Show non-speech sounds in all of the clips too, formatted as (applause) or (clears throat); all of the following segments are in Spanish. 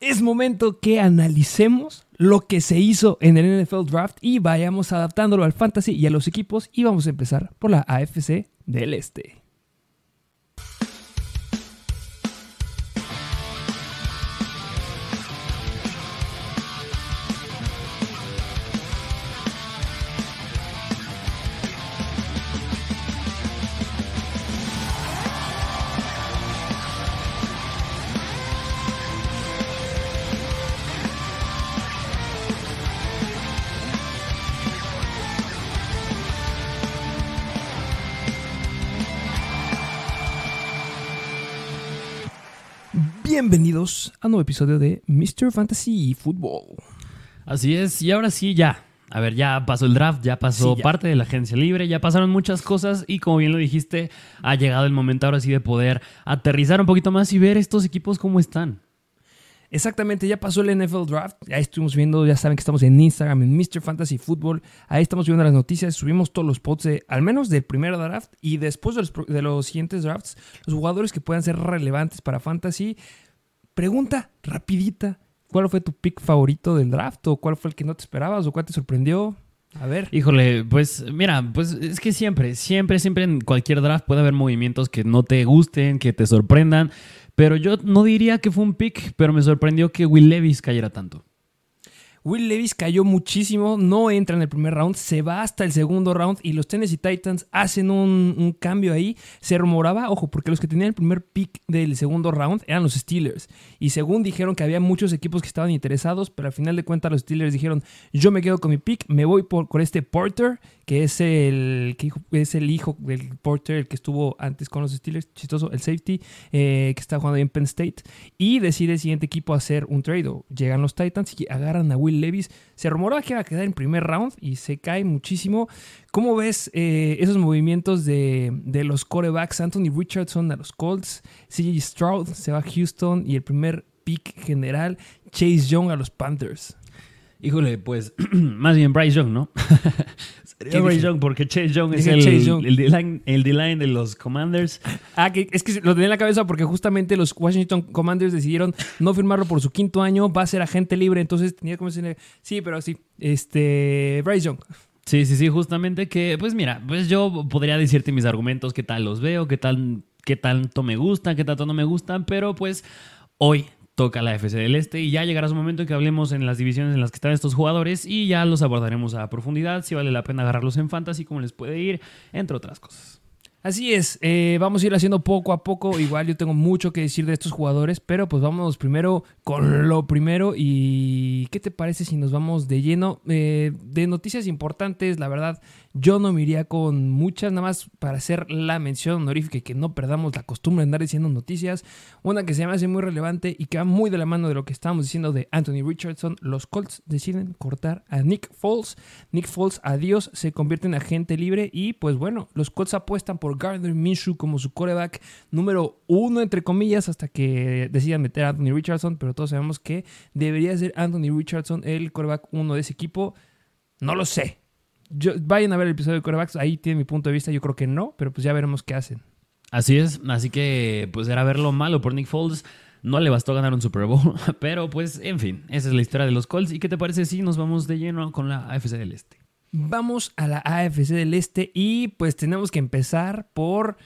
es momento que analicemos lo que se hizo en el NFL Draft y vayamos adaptándolo al fantasy y a los equipos y vamos a empezar por la AFC del Este. Bienvenidos a un nuevo episodio de Mr. Fantasy Football. Así es, y ahora sí, ya. A ver, ya pasó el draft, ya pasó Sí, ya. parte de la agencia libre, ya pasaron muchas cosas y como bien lo dijiste, ha llegado el momento ahora sí de poder aterrizar un poquito más y ver estos equipos cómo están. Exactamente, ya pasó el NFL Draft. Ahí estuvimos viendo, ya saben que estamos en Instagram, en Mr. Fantasy Football. Ahí estamos viendo las noticias, subimos todos los pods, de- al menos del primer draft y después de los, de los siguientes drafts, los jugadores que puedan ser relevantes para Fantasy. Pregunta rapidita, ¿cuál fue tu pick favorito del draft? ¿O cuál fue el que no te esperabas? ¿O cuál te sorprendió? A ver. Híjole, pues mira, pues es que siempre, siempre, siempre en cualquier draft puede haber movimientos que no te gusten, que te sorprendan, pero yo no diría que fue un pick, pero me sorprendió que Will Levis cayera tanto. Will Levis cayó muchísimo, no entra en el primer round, se va hasta el segundo round y los Tennessee Titans hacen un, cambio ahí. Se rumoraba, ojo, porque los que tenían el primer pick del segundo round eran los Steelers. Y según dijeron que había muchos equipos que estaban interesados, pero al final de cuentas los Steelers dijeron, yo me quedo con mi pick, me voy por, con este Porter, que es el, que es el hijo del Porter, el que estuvo antes con los Steelers, chistoso, el safety, eh, que está jugando ahí en Penn State. Y decide el siguiente equipo hacer un trade. Llegan los Titans y agarran a Will Levis. Se rumoraba que iba a quedar en primer round y se cae muchísimo. ¿Cómo ves eh, esos movimientos de, de los corebacks? Anthony Richardson a los Colts, CJ Stroud se va a Houston y el primer pick general, Chase Young a los Panthers. Híjole, pues (clears throat) más bien Bryce Young, ¿no? (laughs) ¿Qué Sería Bryce dije? Young porque Chase Young es el, el D-line el de los Commanders. Ah, que es que lo tenía en la cabeza porque justamente los Washington Commanders decidieron no firmarlo por su quinto año, va a ser agente libre, entonces tenía como decirle, sí, pero sí, este, Bryce Young. Sí, sí, sí, justamente que, pues mira, pues yo podría decirte mis argumentos, qué tal los veo, qué tal, qué tanto me gustan, qué tanto no me gustan, pero pues hoy toca la FC del Este y ya llegará su momento en que hablemos en las divisiones en las que están estos jugadores y ya los abordaremos a profundidad, si vale la pena agarrarlos en fantasy, cómo les puede ir, entre otras cosas. Así es, eh, vamos a ir haciendo poco a poco. Igual yo tengo mucho que decir de estos jugadores, pero pues vámonos primero con lo primero. ¿Y qué te parece si nos vamos de lleno? Eh, de noticias importantes, la verdad, yo no me iría con muchas, nada más para hacer la mención honorífica y que no perdamos la costumbre de andar diciendo noticias. Una que se me hace muy relevante y que va muy de la mano de lo que estábamos diciendo de Anthony Richardson. Los Colts deciden cortar a Nick Foles. Nick Foles, adiós, se convierte en agente libre y pues bueno, los Colts apuestan por Gardner Minshew como su coreback número uno, entre comillas, hasta que decidan meter a Anthony Richardson, pero todos sabemos que debería ser Anthony Richardson el coreback uno de ese equipo. No lo sé. Yo- vayan a ver el episodio de corebacks, ahí tiene mi punto de vista, yo creo que no, pero pues ya veremos qué hacen. Así es, así que pues era ver lo malo por Nick Foles. No le bastó ganar un Super Bowl, (laughs) pero pues en fin, esa es la historia de los Colts. ¿Y qué te parece si nos vamos de lleno con la AFC del Este? Vamos a la AFC del Este y pues tenemos que empezar por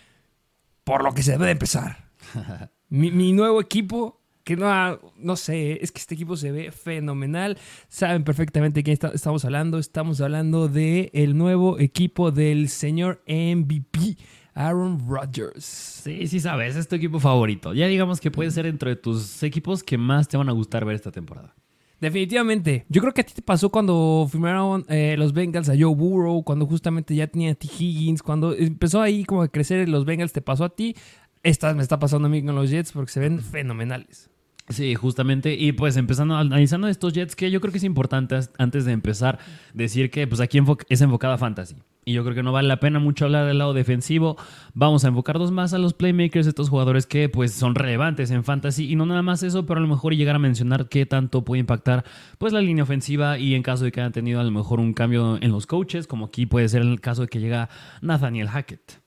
por lo que se debe de empezar. (laughs) mi, mi nuevo equipo, que no, no sé, es que este equipo se ve fenomenal. Saben perfectamente de quién está- estamos hablando. Estamos hablando de el nuevo equipo del señor MVP, Aaron Rodgers. Sí, sí sabes, es tu equipo favorito. Ya digamos que puede ser dentro de tus equipos que más te van a gustar ver esta temporada. Definitivamente. Yo creo que a ti te pasó cuando firmaron eh, los Bengals a Joe Burrow, cuando justamente ya tenía a T. Higgins, cuando empezó ahí como a crecer los Bengals, te pasó a ti. Esta me está pasando a mí con los Jets porque se ven fenomenales. Sí, justamente. Y pues empezando analizando estos Jets, que yo creo que es importante antes de empezar decir que pues aquí es enfocada fantasy. Y yo creo que no vale la pena mucho hablar del lado defensivo. Vamos a enfocarnos más a los playmakers, estos jugadores que pues son relevantes en fantasy. Y no nada más eso, pero a lo mejor llegar a mencionar qué tanto puede impactar pues la línea ofensiva y en caso de que hayan tenido a lo mejor un cambio en los coaches, como aquí puede ser el caso de que llega Nathaniel Hackett.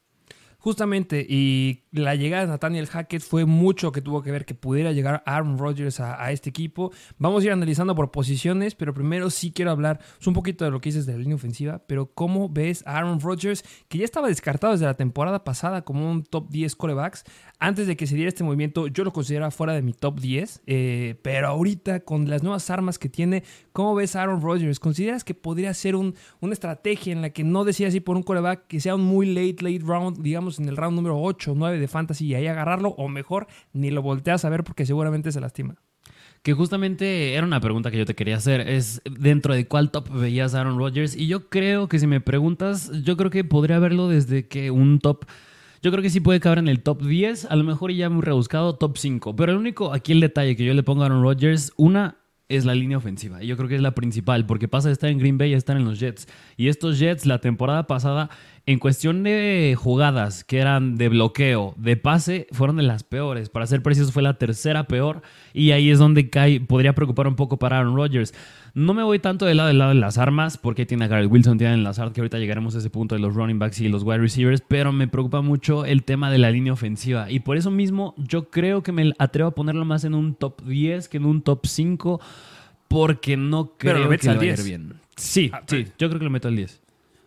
Justamente, y la llegada de Nathaniel Hackett fue mucho que tuvo que ver que pudiera llegar Aaron Rodgers a, este equipo. Vamos a ir analizando por posiciones, pero primero sí quiero hablar un poquito de lo que dices de la línea ofensiva, pero ¿cómo ves a Aaron Rodgers, que ya estaba descartado desde la temporada pasada como un top 10 corebacks? Antes de que se diera este movimiento, yo lo consideraba fuera de mi top 10, eh, pero ahorita con las nuevas armas que tiene, ¿cómo ves a Aaron Rodgers? ¿Consideras que podría ser un, una estrategia en la que no decía así por un coreback que sea un muy late, late round, digamos en el round número 8 o 9 de fantasy y ahí agarrarlo, o mejor, ni lo volteas a ver porque seguramente se lastima? Que justamente era una pregunta que yo te quería hacer. Es dentro de cuál top veías a Aaron Rodgers. Y yo creo que si me preguntas, yo creo que podría verlo desde que un top yo creo que sí puede caber en el top 10, a lo mejor ya muy rebuscado, top 5. Pero el único, aquí el detalle que yo le pongo a Aaron Rodgers, una es la línea ofensiva. Y yo creo que es la principal, porque pasa de estar en Green Bay a estar en los Jets. Y estos Jets, la temporada pasada, en cuestión de jugadas que eran de bloqueo, de pase, fueron de las peores. Para ser precisos, fue la tercera peor. Y ahí es donde cae, podría preocupar un poco para Aaron Rodgers. No me voy tanto del lado, del lado de las armas, porque tiene a Garrett Wilson, tiene a Lazard, que ahorita llegaremos a ese punto de los running backs y los wide receivers, pero me preocupa mucho el tema de la línea ofensiva. Y por eso mismo yo creo que me atrevo a ponerlo más en un top 10 que en un top 5, porque no creo que al vaya bien. Sí, ah, sí, yo creo que lo meto al 10.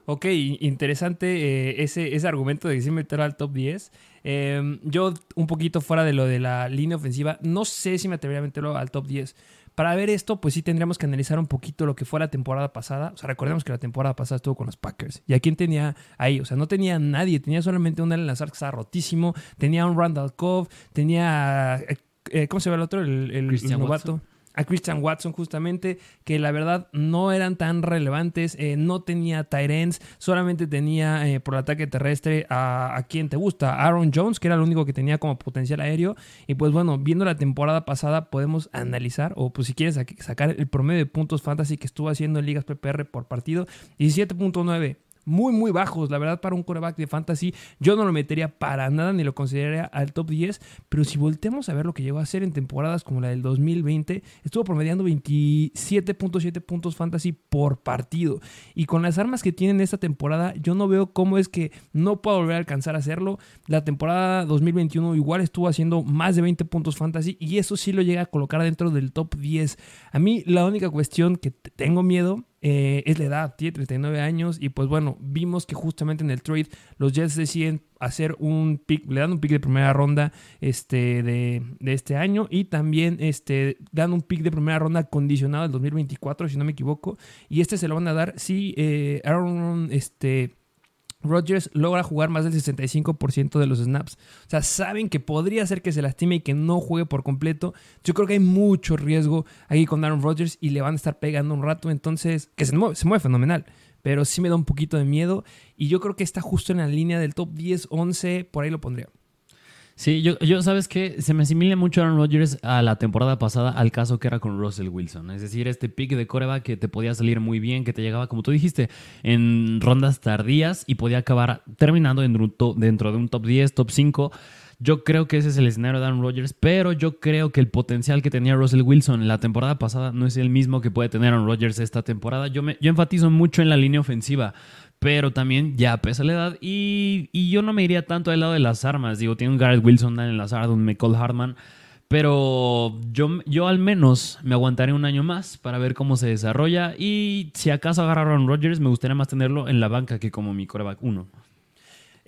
Ok, interesante eh, ese, ese argumento de que sí meterlo al top 10. Em, yo, un poquito fuera de lo de la línea ofensiva, no sé si me atrevería a meterlo al top 10. Para ver esto, pues sí tendríamos que analizar un poquito lo que fue la temporada pasada. O sea, recordemos que la temporada pasada estuvo con los Packers. ¿Y a quién tenía ahí? O sea, no tenía nadie. Tenía solamente un Allen Lazar que estaba rotísimo. Tenía un Randall Cove. Tenía... Eh, eh, ¿Cómo se llama el otro? El, el novato a Christian Watson justamente, que la verdad no eran tan relevantes, eh, no tenía Tyrens, solamente tenía eh, por el ataque terrestre a, a, quien te gusta, Aaron Jones, que era el único que tenía como potencial aéreo, y pues bueno, viendo la temporada pasada podemos analizar, o pues si quieres sacar el promedio de puntos fantasy que estuvo haciendo en ligas PPR por partido, 17.9 muy, muy bajos. La verdad, para un coreback de fantasy, yo no lo metería para nada ni lo consideraría al top 10. Pero si voltemos a ver lo que llegó a hacer en temporadas como la del 2020, estuvo promediando 27.7 puntos fantasy por partido. Y con las armas que tiene en esta temporada, yo no veo cómo es que no pueda volver a alcanzar a hacerlo. La temporada 2021 igual estuvo haciendo más de 20 puntos fantasy y eso sí lo llega a colocar dentro del top 10. A mí la única cuestión que tengo miedo eh, es la edad, tiene 39 años y pues bueno, vimos que justamente en el trade los Jets deciden hacer un pick, le dan un pick de primera ronda este, de, este año y también este, dan un pick de primera ronda condicionado del 2024, si no me equivoco, y este se lo van a dar si eh, Aaron este, Rodgers logra jugar más del 65% de los snaps. O sea, saben que podría ser que se lastime y que no juegue por completo. Yo creo que hay mucho riesgo ahí con Aaron Rodgers y le van a estar pegando un rato. Entonces, que se mueve, se mueve fenomenal. Pero sí me da un poquito de miedo. Y yo creo que está justo en la línea del top 10, 11. Por ahí lo pondría. Sí, yo, yo sabes que se me asimila mucho Aaron Rodgers a la temporada pasada al caso que era con Russell Wilson. Es decir, este pick de coreback que te podía salir muy bien, que te llegaba, como tú dijiste, en rondas tardías y podía acabar terminando dentro, dentro de un top 10, top 5. Yo creo que ese es el escenario de Aaron Rodgers, pero yo creo que el potencial que tenía Russell Wilson la temporada pasada no es el mismo que puede tener Aaron Rodgers esta temporada. Yo, me, yo enfatizo mucho en la línea ofensiva pero también ya pesa la edad. Y, yo no me iría tanto al lado de las armas. Digo, tiene un Garrett Wilson, Daniel Lazard, un Michael Hartman. Pero yo, yo al menos me aguantaré un año más para ver cómo se desarrolla. Y si acaso agarra a Aaron Rodgers, me gustaría más tenerlo en la banca que como mi coreback 1.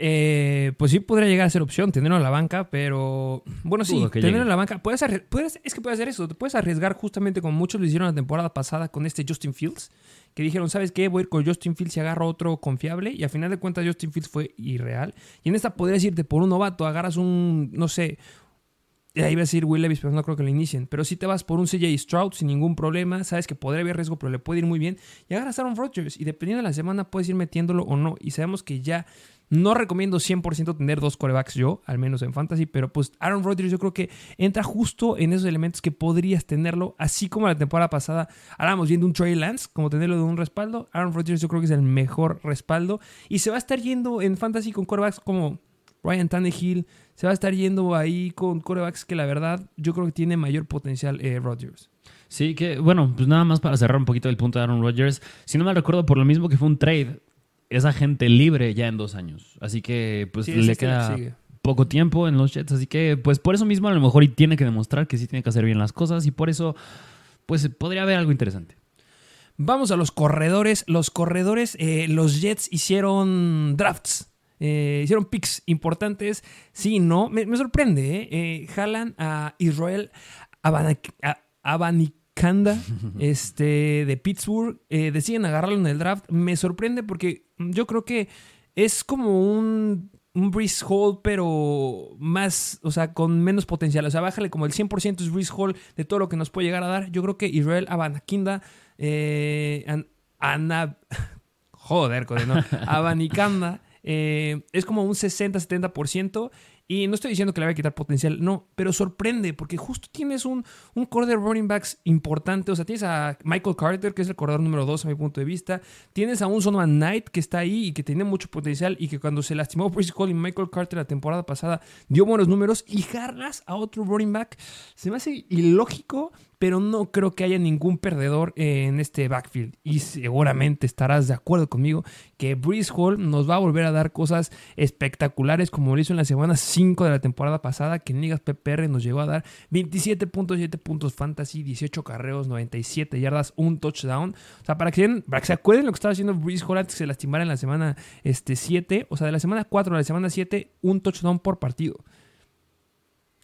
Eh, pues sí podría llegar a ser opción tenerlo en la banca, pero bueno, sí, tenerlo en la banca. Puedes, puedes, es que puedes hacer eso, te puedes arriesgar justamente como muchos lo hicieron la temporada pasada con este Justin Fields que dijeron, ¿sabes qué? Voy a ir con Justin Fields y agarro otro confiable. Y al final de cuentas Justin Fields fue irreal. Y en esta podrías irte por un novato, agarras un, no sé, ahí va a decir Will Levis, pero no creo que lo inicien. Pero si te vas por un CJ Stroud sin ningún problema, sabes que podría haber riesgo, pero le puede ir muy bien. Y agarras a Aaron Rodgers. Y dependiendo de la semana puedes ir metiéndolo o no. Y sabemos que ya no recomiendo 100% tener dos corebacks yo, al menos en fantasy, pero pues Aaron Rodgers yo creo que entra justo en esos elementos que podrías tenerlo, así como la temporada pasada hablamos viendo un Trey Lance, como tenerlo de un respaldo. Aaron Rodgers yo creo que es el mejor respaldo y se va a estar yendo en fantasy con corebacks como Ryan Tannehill, se va a estar yendo ahí con corebacks que la verdad yo creo que tiene mayor potencial eh, Rodgers. Sí, que bueno, pues nada más para cerrar un poquito el punto de Aaron Rodgers. Si no me recuerdo, por lo mismo que fue un trade, esa gente libre ya en dos años. Así que pues le queda poco tiempo en los Jets, así que pues por eso mismo a lo mejor y tiene que demostrar que sí tiene que hacer bien las cosas y por eso pues podría haber algo interesante. Vamos a los corredores. Los corredores, eh, los Jets hicieron drafts. eh, hicieron picks importantes. Sí, no. Me, me sorprende. ¿eh? Eh, jalan a Israel Abanik- a- Abanikanda (laughs) este, de Pittsburgh. eh, deciden agarrarlo en el draft. Me sorprende porque yo creo que es como un, un Breeze Hall, pero más, o sea, con menos potencial. O sea, bájale como el 100% es Breeze Hall de todo lo que nos puede llegar a dar. Yo creo que Israel Abanakinda, eh, An- Ana, (laughs) joder, joder, ¿no? Abanikanda eh, es como un 60-70%. Y no estoy diciendo que le vaya a quitar potencial, no, pero sorprende porque justo tienes un, un core de running backs importante. O sea, tienes a Michael Carter, que es el corredor número 2 a mi punto de vista. Tienes a un Sonoman Knight que está ahí y que tiene mucho potencial y que cuando se lastimó Brice Hall y Michael Carter la temporada pasada dio buenos números y jarras a otro running back. Se me hace ilógico, pero no creo que haya ningún perdedor en este backfield. Y seguramente estarás de acuerdo conmigo que Breeze Hall nos va a volver a dar cosas espectaculares como lo hizo en la semana 5 de la temporada pasada, que en Ligas PPR nos llegó a dar 27.7 puntos fantasy, 18 carreos, 97 yardas, un touchdown. O sea, para que, para que se acuerden lo que estaba haciendo Breeze Hall antes que se lastimara en la semana este, 7, o sea, de la semana 4 a la semana 7, un touchdown por partido.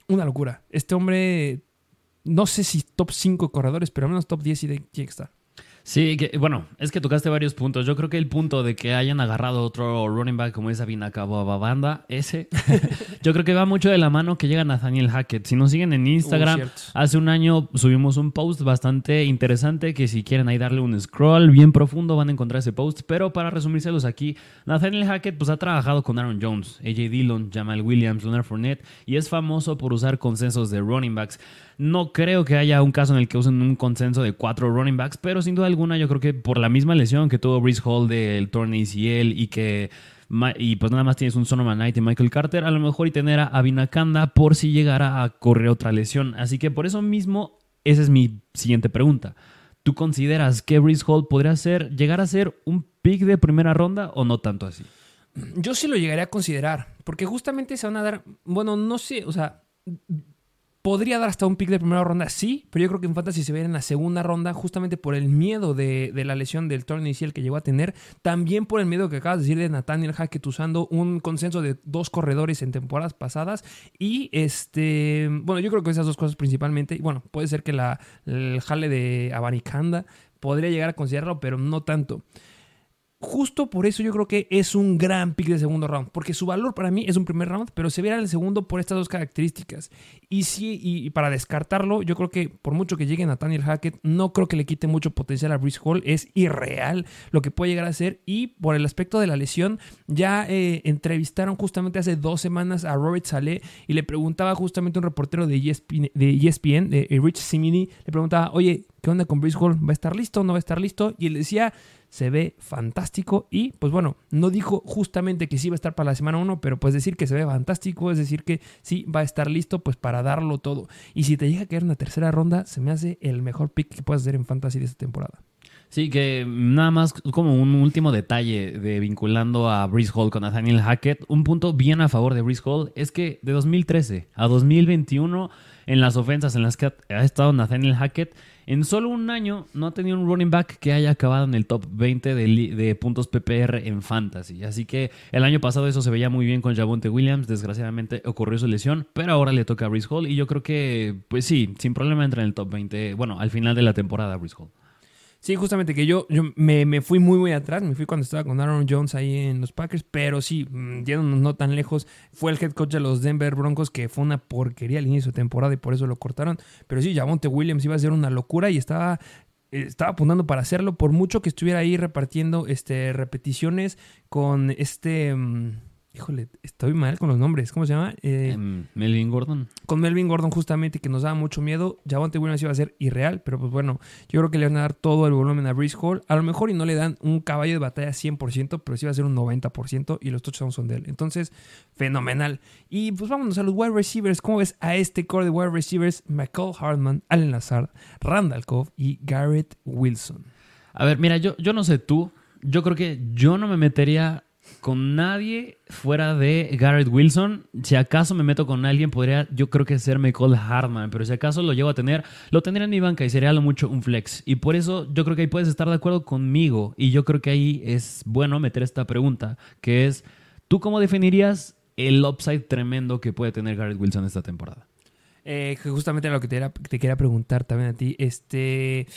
Una locura. Este hombre no sé si top 5 corredores, pero al menos top 10 y de que estar. Sí, que, bueno, es que tocaste varios puntos. Yo creo que el punto de que hayan agarrado otro running back como esa Babanda, ese, (laughs) yo creo que va mucho de la mano que llega Nathaniel Hackett. Si nos siguen en Instagram, Uh, cierto. hace un año subimos un post bastante interesante que si quieren ahí darle un scroll bien profundo van a encontrar ese post. Pero para resumírselos aquí, Nathaniel Hackett pues ha trabajado con Aaron Jones, AJ Dillon, Jamal Williams, Leonard Fournette y es famoso por usar consensos de running backs. No creo que haya un caso en el que usen un consenso de cuatro running backs, pero sin duda alguna yo creo que por la misma lesión que tuvo Breeze Hall del torn ACL y que y pues nada más tienes un Sonoman Knight y Michael Carter, a lo mejor y tener a Abinakanda por si llegara a correr otra lesión. Así que por eso mismo, esa es mi siguiente pregunta. ¿Tú consideras que Breeze Hall podría ser, llegar a ser un pick de primera ronda o no tanto así? Yo sí lo llegaría a considerar, porque justamente se van a dar, bueno, no sé, o sea, podría dar hasta un pick de primera ronda, sí, pero yo creo que en Fantasy se ve en la segunda ronda justamente por el miedo de, de la lesión del torneo inicial que llegó a tener, también por el miedo que acabas de decir de Nathaniel Hackett usando un consenso de dos corredores en temporadas pasadas y este, bueno, yo creo que esas dos cosas principalmente, y bueno, puede ser que la, el jale de Abanicanda podría llegar a considerarlo, pero no tanto. Justo por eso yo creo que es un gran pick de segundo round, porque su valor para mí es un primer round, pero se en el segundo por estas dos características. Y sí, y, para descartarlo, yo creo que por mucho que llegue Nathaniel Hackett, no creo que le quite mucho potencial a Breeze Hall, es irreal lo que puede llegar a ser. Y por el aspecto de la lesión, ya eh, entrevistaron justamente hace dos semanas a Robert Saleh y le preguntaba justamente un reportero de ESPN, de, ESPN, de eh, Rich Simini, le preguntaba, oye, ¿qué onda con Breeze Hall? ¿Va a estar listo no va a estar listo? Y él decía se ve fantástico y pues bueno, no dijo justamente que sí va a estar para la semana 1, pero pues decir que se ve fantástico es decir que sí va a estar listo pues para darlo todo. Y si te llega a caer en la tercera ronda, se me hace el mejor pick que puedes hacer en fantasy de esta temporada. Sí, que nada más como un último detalle de vinculando a Breeze Hall con Nathaniel Hackett, un punto bien a favor de Breeze Hall es que de 2013 a 2021 en las ofensas en las que ha estado Nathaniel Hackett, en solo un año no ha tenido un running back que haya acabado en el top 20 de, puntos PPR en fantasy. Así que el año pasado eso se veía muy bien con Javonte Williams, desgraciadamente ocurrió su lesión, pero ahora le toca a Breeze Hall y yo creo que, pues sí, sin problema entra en el top 20, bueno, al final de la temporada Breeze Hall. Sí, justamente que yo, yo me, me fui muy, muy atrás. Me fui cuando estaba con Aaron Jones ahí en los Packers. Pero sí, mm, yéndonos no tan lejos, fue el head coach de los Denver Broncos, que fue una porquería al inicio de temporada y por eso lo cortaron. Pero sí, Javonte Williams iba a ser una locura y estaba, eh, estaba apuntando para hacerlo. Por mucho que estuviera ahí repartiendo este, repeticiones con este. mm, híjole, estoy mal con los nombres. ¿Cómo se llama? Eh, Em, Melvin Gordon. con Melvin Gordon justamente que nos daba mucho miedo. Javonte Williams iba a ser irreal, pero pues bueno, yo creo que le van a dar todo el volumen a Breeze Hall. A lo mejor y no le dan un caballo de batalla 100%, pero sí va a ser un 90% y los touchdowns son de él. Entonces, fenomenal. Y pues vámonos a los wide receivers. ¿Cómo ves a este core de wide receivers? McCall Hartman, Allen Lazard, Randall Cobb y Garrett Wilson. A ver, mira, yo, yo no sé tú. Yo creo que yo no me metería con nadie fuera de Garrett Wilson. Si acaso me meto con alguien, podría yo creo que ser Michael Hartman. Pero si acaso lo llego a tener, lo tendría en mi banca y sería lo mucho un flex. Y por eso yo creo que ahí puedes estar de acuerdo conmigo. Y yo creo que ahí es bueno meter esta pregunta, que es, ¿tú cómo definirías el upside tremendo que puede tener Garrett Wilson esta temporada? Eh, justamente lo que te, te quería preguntar también a ti. Este,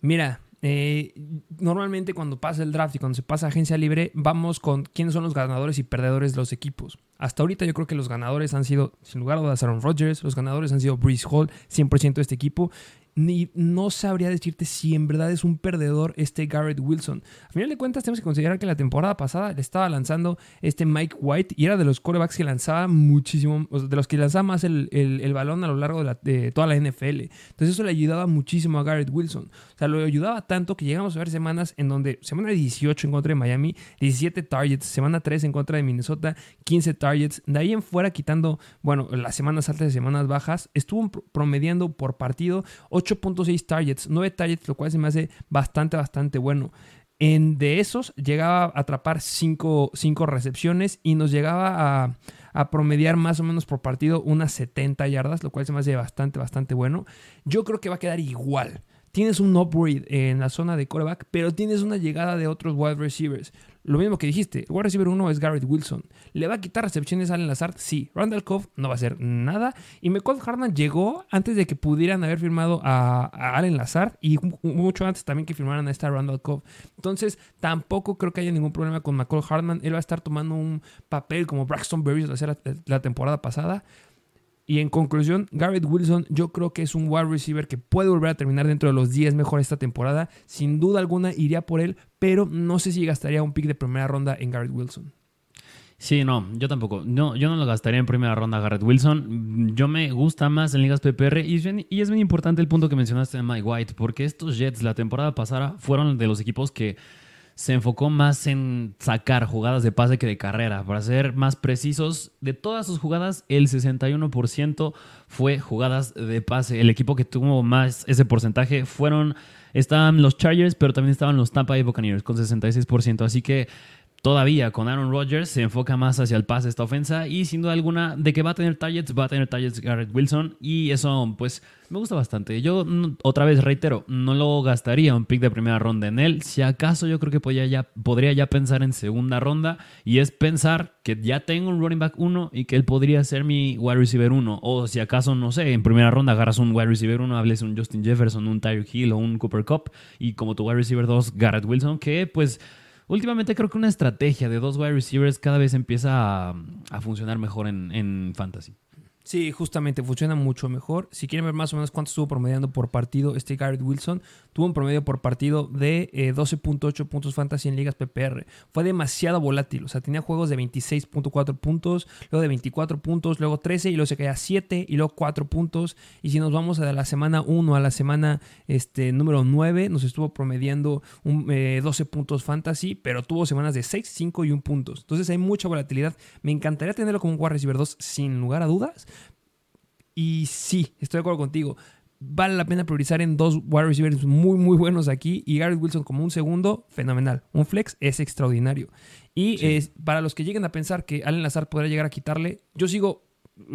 mira, eh, normalmente cuando pasa el draft y cuando se pasa agencia libre, vamos con quiénes son los ganadores y perdedores de los equipos. Hasta ahorita yo creo que los ganadores han sido, sin lugar a dudas, Aaron Rodgers, los ganadores han sido Breeze Hall, 100% de este equipo, ni, no sabría decirte si en verdad es un perdedor este Garrett Wilson. A final de cuentas, tenemos que considerar que la temporada pasada le estaba lanzando este Mike White y era de los quarterbacks que lanzaba muchísimo, de los que lanzaba más el, balón a lo largo de, toda la NFL. Entonces, eso le ayudaba muchísimo a Garrett Wilson. O sea, lo ayudaba tanto que llegamos a ver semanas en donde semana 18 en contra de Miami, 17 targets, semana 3 en contra de Minnesota, 15 targets. De ahí en fuera, quitando, bueno, las semanas altas y semanas bajas, estuvo promediando por partido 8.6 targets, 9 targets, lo cual se me hace bastante, bastante bueno. En, de esos llegaba a atrapar 5 recepciones y nos llegaba a, a, promediar más o menos por partido unas 70 yardas, lo cual se me hace bastante, bastante bueno. Yo creo que va a quedar igual. Tienes un upgrade en la zona de coreback, pero tienes una llegada de otros wide receivers. Lo mismo que dijiste, wide receiver 1 es Garrett Wilson. ¿Le va a quitar recepciones a Allen Lazard? Sí. Randall Cobb no va a hacer nada. Y McCall Hartman llegó antes de que pudieran haber firmado a, Allen Lazard y mucho antes también que firmaran a esta Randall Cobb. Entonces, tampoco creo que haya ningún problema con McCall Hartman. Él va a estar tomando un papel como Braxton Berries la temporada pasada. Y en conclusión, Garrett Wilson yo creo que es un wide receiver que puede volver a terminar dentro de los 10 mejores esta temporada. Sin duda alguna iría por él, pero no sé si gastaría un pick de primera ronda en Garrett Wilson. Sí, no, yo tampoco. No, yo no lo gastaría en primera ronda Garrett Wilson. Yo me gusta más en ligas PPR y es, bien, y es bien importante el punto que mencionaste de Mike White, porque estos Jets la temporada pasada fueron de los equipos que se enfocó más en sacar jugadas de pase que de carrera. Para ser más precisos, de todas sus jugadas, el 61% fue jugadas de pase. El equipo que tuvo más ese porcentaje fueron, estaban los Chargers, pero también estaban los Tampa Bay Buccaneers con 66%. Así que todavía con Aaron Rodgers se enfoca más hacia el pase esta ofensa y sin duda alguna de que va a tener targets, va a tener targets Garrett Wilson y eso pues me gusta bastante. Yo otra vez reitero, no lo gastaría un pick de primera ronda en él. Si acaso yo creo que podría ya, podría ya pensar en segunda ronda y es pensar que ya tengo un running back 1 y que él podría ser mi wide receiver 1 o si acaso no sé, en primera ronda agarras un wide receiver 1, hables un Justin Jefferson, un Tyreek Hill o un Cooper Cup y como tu wide receiver 2 Garrett Wilson que pues últimamente creo que una estrategia de dos wide receivers cada vez empieza a, funcionar mejor en, en fantasy. Sí, justamente funciona mucho mejor. Si quieren ver más o menos cuánto estuvo promediando por partido este Garrett Wilson, tuvo un promedio por partido de 12.8 eh, puntos fantasy en ligas PPR. Fue demasiado volátil, o sea, tenía juegos de 26.4 puntos, luego de 24 puntos, luego 13 y luego se caía a 7 y luego 4 puntos. Y si nos vamos a la semana 1 a la semana este, número 9, nos estuvo promediando un, 12 eh, puntos fantasy, pero tuvo semanas de 6, 5 y 1 puntos. Entonces hay mucha volatilidad. Me encantaría tenerlo como un wide receiver 2 sin lugar a dudas y sí, estoy de acuerdo contigo. Vale la pena priorizar en dos wide receivers muy, muy buenos aquí. Y Garrett Wilson como un segundo, fenomenal. Un flex es extraordinario. Y para los que lleguen a pensar que Allen Lazar podrá llegar a quitarle, yo sigo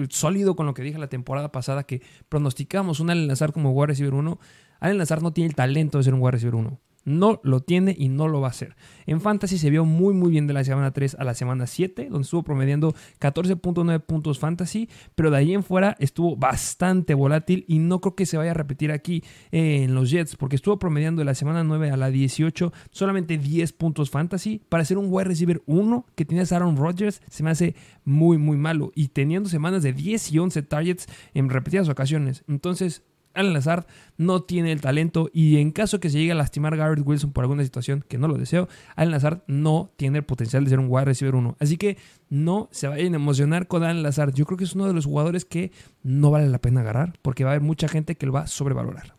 sólido con lo que dije la temporada pasada, que pronosticamos un Allen Lazar como wide receiver 1. Allen Lazar no tiene el talento de ser un wide receiver 1. No lo tiene y no lo va a hacer. En Fantasy se vio muy muy bien de la semana 3 a la semana 7, donde estuvo promediando 14.9 puntos Fantasy, pero de ahí en fuera estuvo bastante volátil y no creo que se vaya a repetir aquí eh, en los Jets, porque estuvo promediando de la semana 9 a la 18 solamente 10 puntos Fantasy. Para ser un wide receiver 1 que tiene a Aaron Rodgers, se me hace muy muy malo y teniendo semanas de 10 y 11 targets en repetidas ocasiones. Entonces, Alan Lazard no tiene el talento y en caso que se llegue a lastimar Garrett Wilson por alguna situación, que no lo deseo, Alan Lazard no tiene el potencial de ser un wide receiver 1. Así que no se vayan a emocionar con Alan Lazard. Yo creo que es uno de los jugadores que no vale la pena agarrar porque va a haber mucha gente que lo va a sobrevalorar.